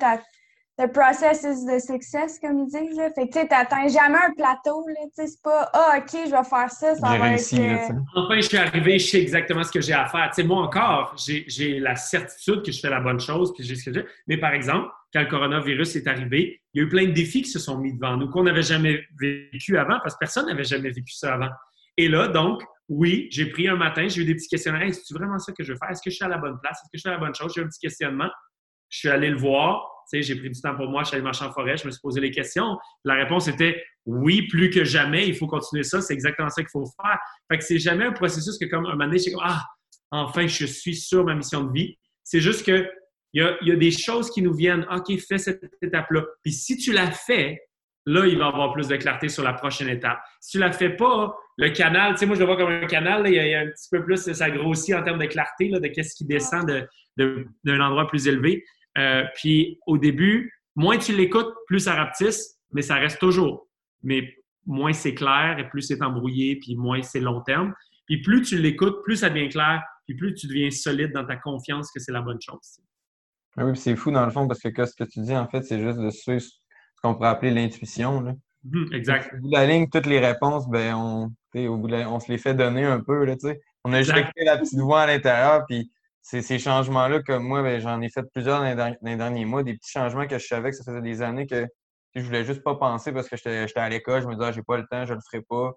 le process is the success, comme ils disent. Là. Fait que tu n'atteins jamais un plateau. C'est pas Ah, OK, je vais faire ça, ça va être. Euh, enfin, je suis arrivé, je sais exactement ce que j'ai à faire. sais moi encore, j'ai la certitude que je fais la bonne chose, puis j'ai ce que j'ai. Mais par exemple, quand le coronavirus est arrivé, il y a eu plein de défis qui se sont mis devant nous, qu'on n'avait jamais vécu avant, parce que personne n'avait jamais vécu ça avant. Et là, donc, oui, j'ai pris un matin, j'ai eu des petits questionnaires. Est-ce que c'est vraiment ça que je veux faire? Est-ce que je suis à la bonne place? Est-ce que je fais la bonne chose? J'ai eu un petit questionnement. Je suis allé le voir j'ai pris du temps pour moi, je suis allé marcher en forêt, je me suis posé les questions. La réponse était oui, plus que jamais, il faut continuer ça, c'est exactement ça qu'il faut faire. Fait que c'est jamais un processus que comme un moment donné, je comme ah, enfin, je suis sur ma mission de vie. C'est juste que il y, a, des choses qui nous viennent, OK, fais cette étape-là. Puis si tu la fais, là, il va y avoir plus de clarté sur la prochaine étape. Si tu la fais pas, le canal, tu sais, moi, je le vois comme un canal, il, y a, un petit peu plus, ça grossit en termes de clarté, de qu'est-ce qui descend d'un endroit plus élevé. Euh, puis au début, moins tu l'écoutes, plus ça rapetisse, mais ça reste toujours. Mais moins c'est clair et plus c'est embrouillé, puis moins c'est long terme. Puis plus tu l'écoutes, plus ça devient clair, puis plus tu deviens solide dans ta confiance que c'est la bonne chose. Ah oui, c'est fou dans le fond parce que ce que tu dis, en fait, c'est juste de ce qu'on pourrait appeler l'intuition. Mmh, exact. Au bout de la ligne, toutes les réponses, ben, on, au bout on se les fait donner un peu. Là, on a juste la petite voix à l'intérieur, puis c'est ces changements-là que moi, ben, j'en ai fait plusieurs dans les, derniers mois, des petits changements que je savais que ça faisait des années que je voulais juste pas penser parce que j'étais à l'école, je me disais, ah, j'ai pas le temps, je le ferai pas.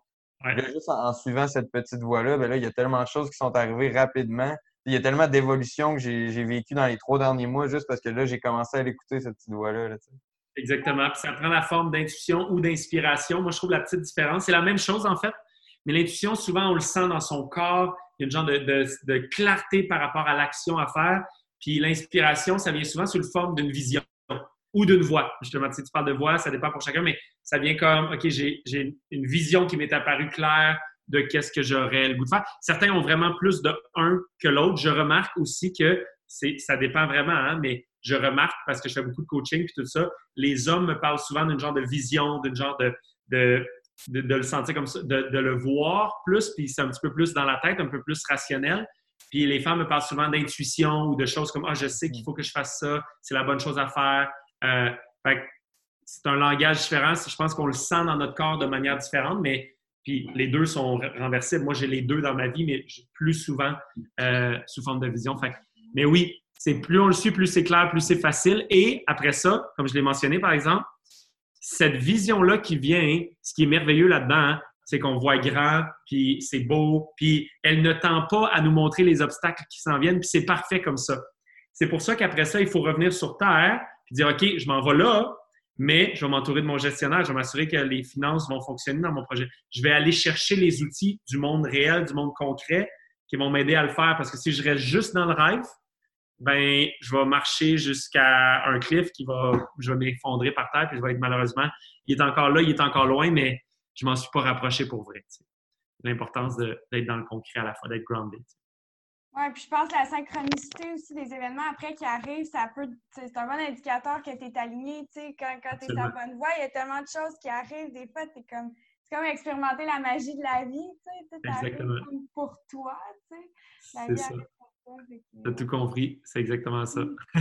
Juste en, suivant cette petite voie-là, ben là, il y a tellement de choses qui sont arrivées rapidement. Il y a tellement d'évolutions que j'ai vécu dans les trois derniers mois juste parce que là, j'ai commencé à l'écouter, cette petite voix-là. Exactement. Puis ça prend la forme d'intuition ou d'inspiration. Moi, je trouve la petite différence. C'est la même chose, en fait. Mais l'intuition, souvent, on le sent dans son corps il y a une genre de, clarté par rapport à l'action à faire. Puis l'inspiration, ça vient souvent sous le forme d'une vision ou d'une voix. Justement, tu, tu parles de voix, ça dépend pour chacun, mais ça vient comme, OK, j'ai une vision qui m'est apparue claire de qu'est-ce que j'aurais le goût de faire. Certains ont vraiment plus de un que l'autre. Je remarque aussi que ça dépend vraiment, hein, mais je remarque, parce que je fais beaucoup de coaching et tout ça, les hommes me parlent souvent d'une genre de vision, d'une genre de, le sentir comme ça, de, le voir plus, puis c'est un petit peu plus dans la tête, un peu plus rationnel. Puis les femmes me parlent souvent d'intuition ou de choses comme Ah, je sais qu'il faut que je fasse ça, c'est la bonne chose à faire. Euh, c'est un langage différent. Je pense qu'on le sent dans notre corps de manière différente, mais puis les deux sont renversés. Moi, j'ai les deux dans ma vie, mais plus souvent euh, sous forme de vision. Fait, mais oui, c'est plus on le suit, plus c'est clair, plus c'est facile. Et après ça, comme je l'ai mentionné par exemple, cette vision-là qui vient, ce qui est merveilleux là-dedans, hein, c'est qu'on voit grand, puis c'est beau, puis elle ne tend pas à nous montrer les obstacles qui s'en viennent, puis c'est parfait comme ça. C'est pour ça qu'après ça, il faut revenir sur Terre, puis dire, OK, je m'en vais là, mais je vais m'entourer de mon gestionnaire, je vais m'assurer que les finances vont fonctionner dans mon projet. Je vais aller chercher les outils du monde réel, du monde concret, qui vont m'aider à le faire, parce que si je reste juste dans le rêve, ben je vais marcher jusqu'à un cliff qui va, je vais m'effondrer par terre, puis je vais être malheureusement, il est encore là, il est encore loin, mais je m'en suis pas rapproché pour vrai. L'importance d'être dans le concret à la fois, d'être grounded. Oui, puis je pense que la synchronicité aussi des événements après qui arrivent, ça peut. C'est un bon indicateur que tu es aligné. Quand, quand tu es sur la bonne voie, il y a tellement de choses qui arrivent. Des fois, tu comme. C'est comme expérimenter la magie de la vie. Tu Exactement. pour toi. La vie ça. Tu as tout compris, c'est exactement ça.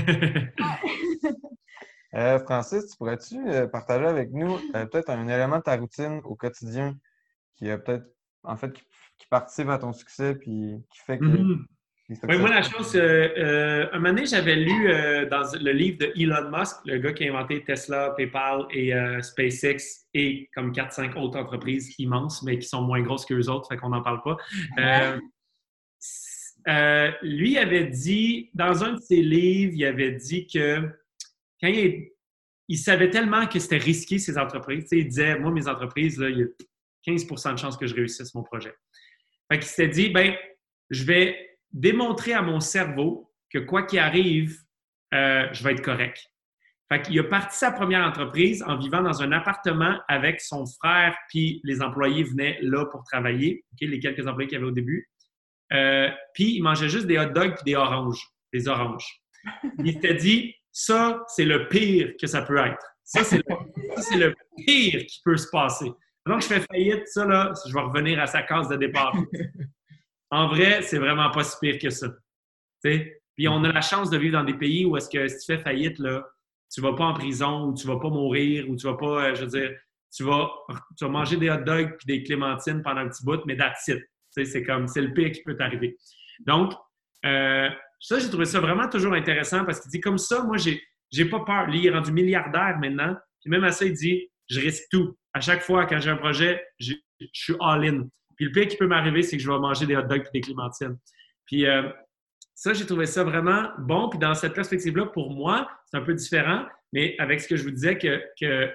Euh, Francis, tu pourrais-tu euh, partager avec nous euh, peut-être un élément de ta routine au quotidien qui a peut-être, en fait, qui, participe à ton succès puis qui fait que. Mm-hmm. Oui, moi, la chose, un moment donné, j'avais lu dans le livre de Elon Musk, le gars qui a inventé Tesla, PayPal et SpaceX et comme 4-5 autres entreprises immenses, mais qui sont moins grosses que les autres, fait qu'on n'en parle pas. Euh, lui avait dit, dans un de ses livres, il avait dit que quand il, savait tellement que c'était risqué, ses entreprises. Il disait, moi, mes entreprises, il y a 15% de chances que je réussisse mon projet. Fait qu'il s'était dit, ben, je vais démontrer à mon cerveau que quoi qu'il arrive, euh, je vais être correct. Fait qu'il a parti sa première entreprise en vivant dans un appartement avec son frère, puis les employés venaient là pour travailler, les quelques employés qu'il y avait au début. Euh, puis il mangeait juste des hot dogs puis des oranges, des oranges. Il s'était dit, ça, c'est le pire que ça peut être. Ça, c'est le, pire qui peut se passer. Donc, je fais faillite, ça, là, je vais revenir à sa case de départ. En vrai, c'est vraiment pas si pire que ça. Puis on a la chance de vivre dans des pays où est-ce que si tu fais faillite, là, tu vas pas en prison ou tu vas pas mourir ou tu vas pas, euh, je veux dire, tu vas, manger des hot dogs puis des clémentines pendant un petit bout, mais that's. C'est comme, c'est le pire qui peut t'arriver. Donc, euh, ça, j'ai trouvé ça vraiment toujours intéressant parce qu'il dit comme ça, moi, j'ai, j'ai pas peur. Lui, il est rendu milliardaire maintenant. Puis même à ça, il dit, je risque tout. À chaque fois, quand j'ai un projet, je, suis all-in. Puis le pire qui peut m'arriver, c'est que je vais manger des hot dogs et des clémentines. Puis euh, ça, j'ai trouvé ça vraiment bon. Puis dans cette perspective-là, pour moi, c'est un peu différent, mais avec ce que je vous disais, que,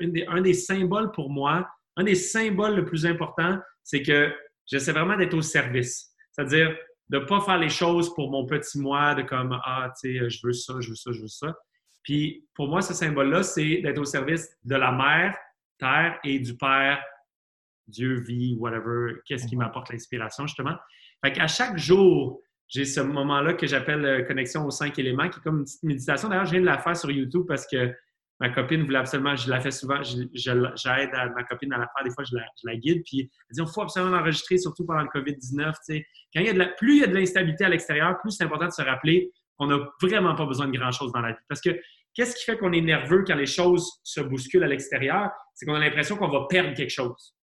des, un des symboles pour moi, un des symboles le plus important, c'est que j'essaie vraiment d'être au service. C'est-à-dire de ne pas faire les choses pour mon petit moi, de comme, ah, tu sais, je veux ça, je veux ça, je veux ça. Puis pour moi, ce symbole-là, c'est d'être au service de la mère, terre, et du père, Dieu, vie, whatever, qu'est-ce qui m'apporte l'inspiration, justement. Fait qu'à chaque jour, j'ai ce moment-là que j'appelle euh, connexion aux cinq éléments, qui est comme une petite méditation. D'ailleurs, je viens de la faire sur YouTube parce que ma copine voulait absolument, je la fais souvent, j'aide ma copine à la faire, des fois je la, guide, puis elle dit, il faut absolument enregistrer, surtout pendant le COVID-19. Quand il y a de la, plus il y a de l'instabilité à l'extérieur, plus c'est important de se rappeler qu'on n'a vraiment pas besoin de grand-chose dans la vie. Parce que qu'est-ce qui fait qu'on est nerveux quand les choses se bousculent à l'extérieur? C'est qu'on a l'impression qu'on va perdre quelque chose.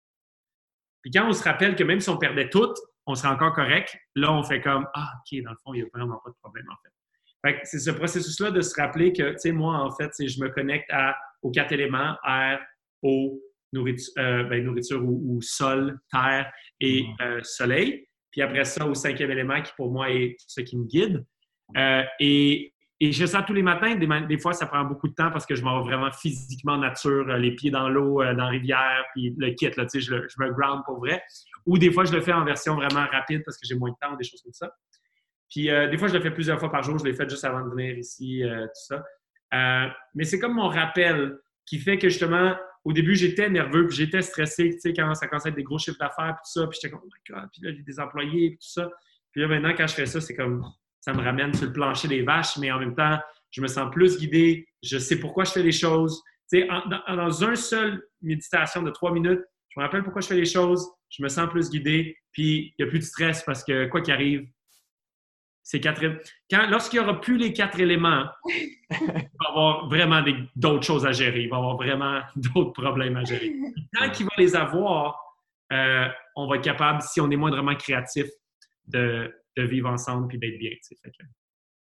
Puis quand on se rappelle que même si on perdait tout, on serait encore correct. Là, on fait comme Ah, OK, dans le fond, il n'y a vraiment pas de problème, en fait. C'est ce processus-là de se rappeler que, tu sais, moi, en fait, je me connecte à, aux quatre éléments air, eau, nourriture, euh, ben, nourriture ou, sol, terre et mm-hmm. euh, soleil. Puis après ça, au cinquième élément qui, pour moi, est ce qui me guide. Euh, et et je fais ça tous les matins. Des, fois, ça prend beaucoup de temps parce que je m'en vais vraiment physiquement nature, euh, les pieds dans l'eau, dans la rivière, puis le kit, là, je, je me ground pour vrai. Ou des fois, je le fais en version vraiment rapide parce que j'ai moins de temps ou des choses comme ça. Puis euh, des fois, je le fais plusieurs fois par jour. Je l'ai fait juste avant de venir ici, tout ça. mais c'est comme mon rappel qui fait que justement, au début, j'étais nerveux, puis j'étais stressé, tu sais, quand ça commençait à être des gros chiffres d'affaires, puis tout ça, puis j'étais comme, oh my God, puis là, j'ai des employés, puis tout ça. Puis là, maintenant, quand je fais ça, c'est comme, ça me ramène sur le plancher des vaches, mais en même temps, je me sens plus guidé, je sais pourquoi je fais les choses. Tu sais, dans, dans une seule méditation de trois minutes, je me rappelle pourquoi je fais les choses, je me sens plus guidé, puis il n'y a plus de stress parce que quoi qu'il arrive, c'est quatre. Quand, lorsqu'il n'y aura plus les quatre éléments, il va y avoir vraiment d'autres choses à gérer. Il va y avoir vraiment d'autres problèmes à gérer. Tant qu'il va les avoir, euh, on va être capable, si on est moindrement créatif, de, de vivre ensemble puis d'être bien.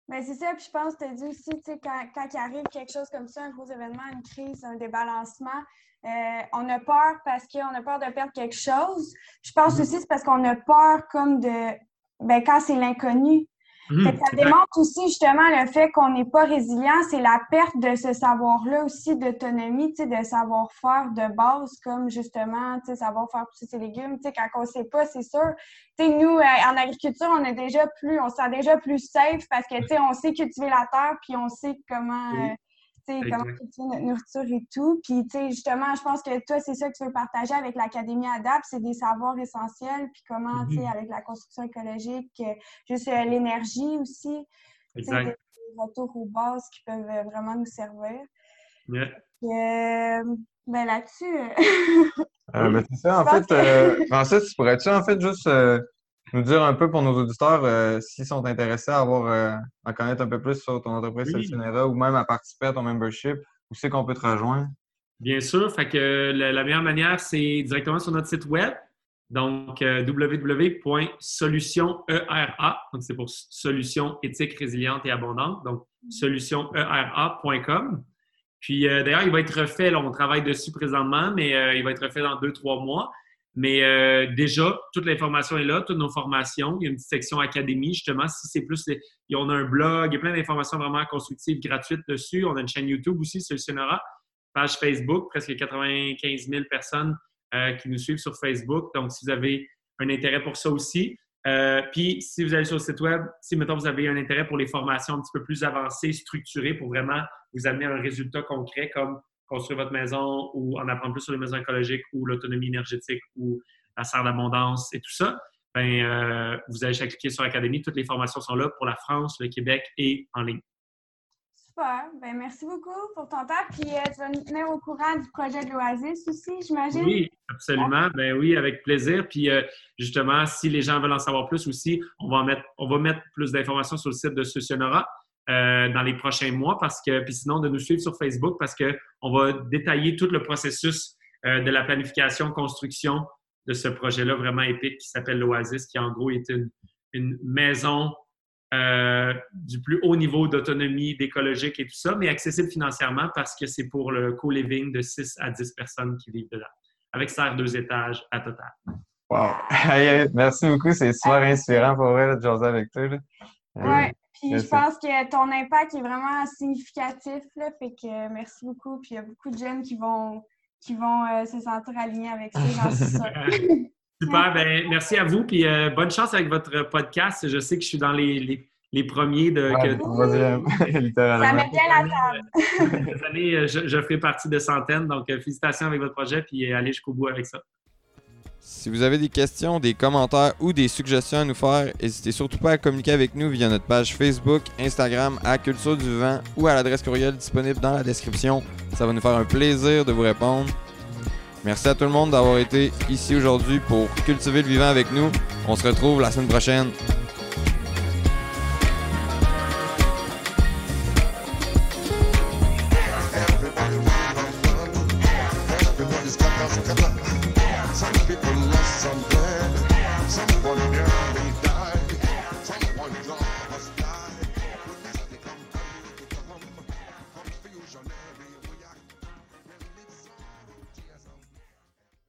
Mais c'est ça, puis je pense, tu as dit aussi, quand, quand il arrive quelque chose comme ça, un gros événement, une crise, un débalancement, euh, on a peur parce qu'on a peur de perdre quelque chose. Je pense mm-hmm. aussi c'est parce qu'on a peur comme de, ben, quand c'est l'inconnu. Mmh, ça démontre aussi justement le fait qu'on n'est pas résilient, c'est la perte de ce savoir-là aussi d'autonomie, de savoir-faire de base, comme justement, savoir faire pousser ses légumes. quand on ne sait pas, c'est sûr. nous, euh, en agriculture, on est déjà plus, on se sent déjà plus safe parce que on sait cultiver la terre, puis on sait comment. Euh, comment cultiver notre nourriture et tout. Puis, tu sais, justement, je pense que toi, c'est ça que tu veux partager avec l'Académie ADAP, c'est des savoirs essentiels, puis comment, tu sais, mm-hmm. avec la construction écologique, euh, juste euh, l'énergie aussi. Exact. Des, retours aux bases qui peuvent euh, vraiment nous servir. Yeah. ben là-dessus. ben, c'est ça, en fait, Francis, pourrais-tu en fait juste nous dire un peu pour nos auditeurs euh, s'ils sont intéressés à avoir euh, à connaître un peu plus sur ton entreprise oui. ou même à participer à ton membership, où c'est qu'on peut te rejoindre? Bien sûr. Fait que la, meilleure manière, c'est directement sur notre site web. Donc, euh, www.solutionera. Donc, c'est pour solution éthique, résiliente et abondante. Donc, solutionera.com. Puis, d'ailleurs, il va être refait. Là, on travaille dessus présentement, mais il va être refait dans deux, trois mois. Mais euh, déjà, toute l'information est là, toutes nos formations. Il y a une petite section académie, justement. Si c'est plus. On a un blog, il y a plein d'informations vraiment constructives, gratuites dessus. On a une chaîne YouTube aussi, Solutionnera. Page Facebook, presque 95 000 personnes euh, qui nous suivent sur Facebook. Donc, si vous avez un intérêt pour ça aussi. Euh, puis, si vous allez sur le site web, si maintenant vous avez un intérêt pour les formations un petit peu plus avancées, structurées, pour vraiment vous amener à un résultat concret comme construire votre maison ou en apprendre plus sur les maisons écologiques ou l'autonomie énergétique ou la serre d'abondance et tout ça, ben, euh, vous allez cliquer sur Académie. Toutes les formations sont là pour la France, le Québec et en ligne. Super. Ben, merci beaucoup pour ton temps. Puis euh, tu vas nous tenir au courant du projet de l'Oasis aussi, j'imagine? Oui, absolument. Ben oui, avec plaisir. Puis euh, justement, si les gens veulent en savoir plus aussi, on va mettre, on va mettre plus d'informations sur le site de Solutionora. Euh, dans les prochains mois parce que, puis sinon de nous suivre sur Facebook parce qu'on va détailler tout le processus de la planification, construction de ce projet-là vraiment épique qui s'appelle l'Oasis, qui en gros est une, une maison euh, du plus haut niveau d'autonomie, d'écologique et tout ça, mais accessible financièrement parce que c'est pour le co-living de 6 à 10 personnes qui vivent dedans, avec serre deux étages à total. Wow! Merci beaucoup, c'est super inspirant pour vrai de jaser avec toi. Euh, oui, puis je pense que ton impact est vraiment significatif, là, fait que merci beaucoup. Puis il y a beaucoup de jeunes qui vont, qui vont euh, se sentir alignés avec ça, j'en suis Super, ben, merci à vous, puis euh, bonne chance avec votre podcast. Je sais que je suis dans les, les, premiers de. Ça met bien la table. Cette année, euh, je, je, ferai partie de centaines, donc euh, félicitations avec votre projet, puis allez jusqu'au bout avec ça. Si vous avez des questions, des commentaires ou des suggestions à nous faire, n'hésitez surtout pas à communiquer avec nous via notre page Facebook, Instagram, à Culture du Vent ou à l'adresse courriel disponible dans la description. Ça va nous faire un plaisir de vous répondre. Merci à tout le monde d'avoir été ici aujourd'hui pour cultiver le vivant avec nous. On se retrouve la semaine prochaine.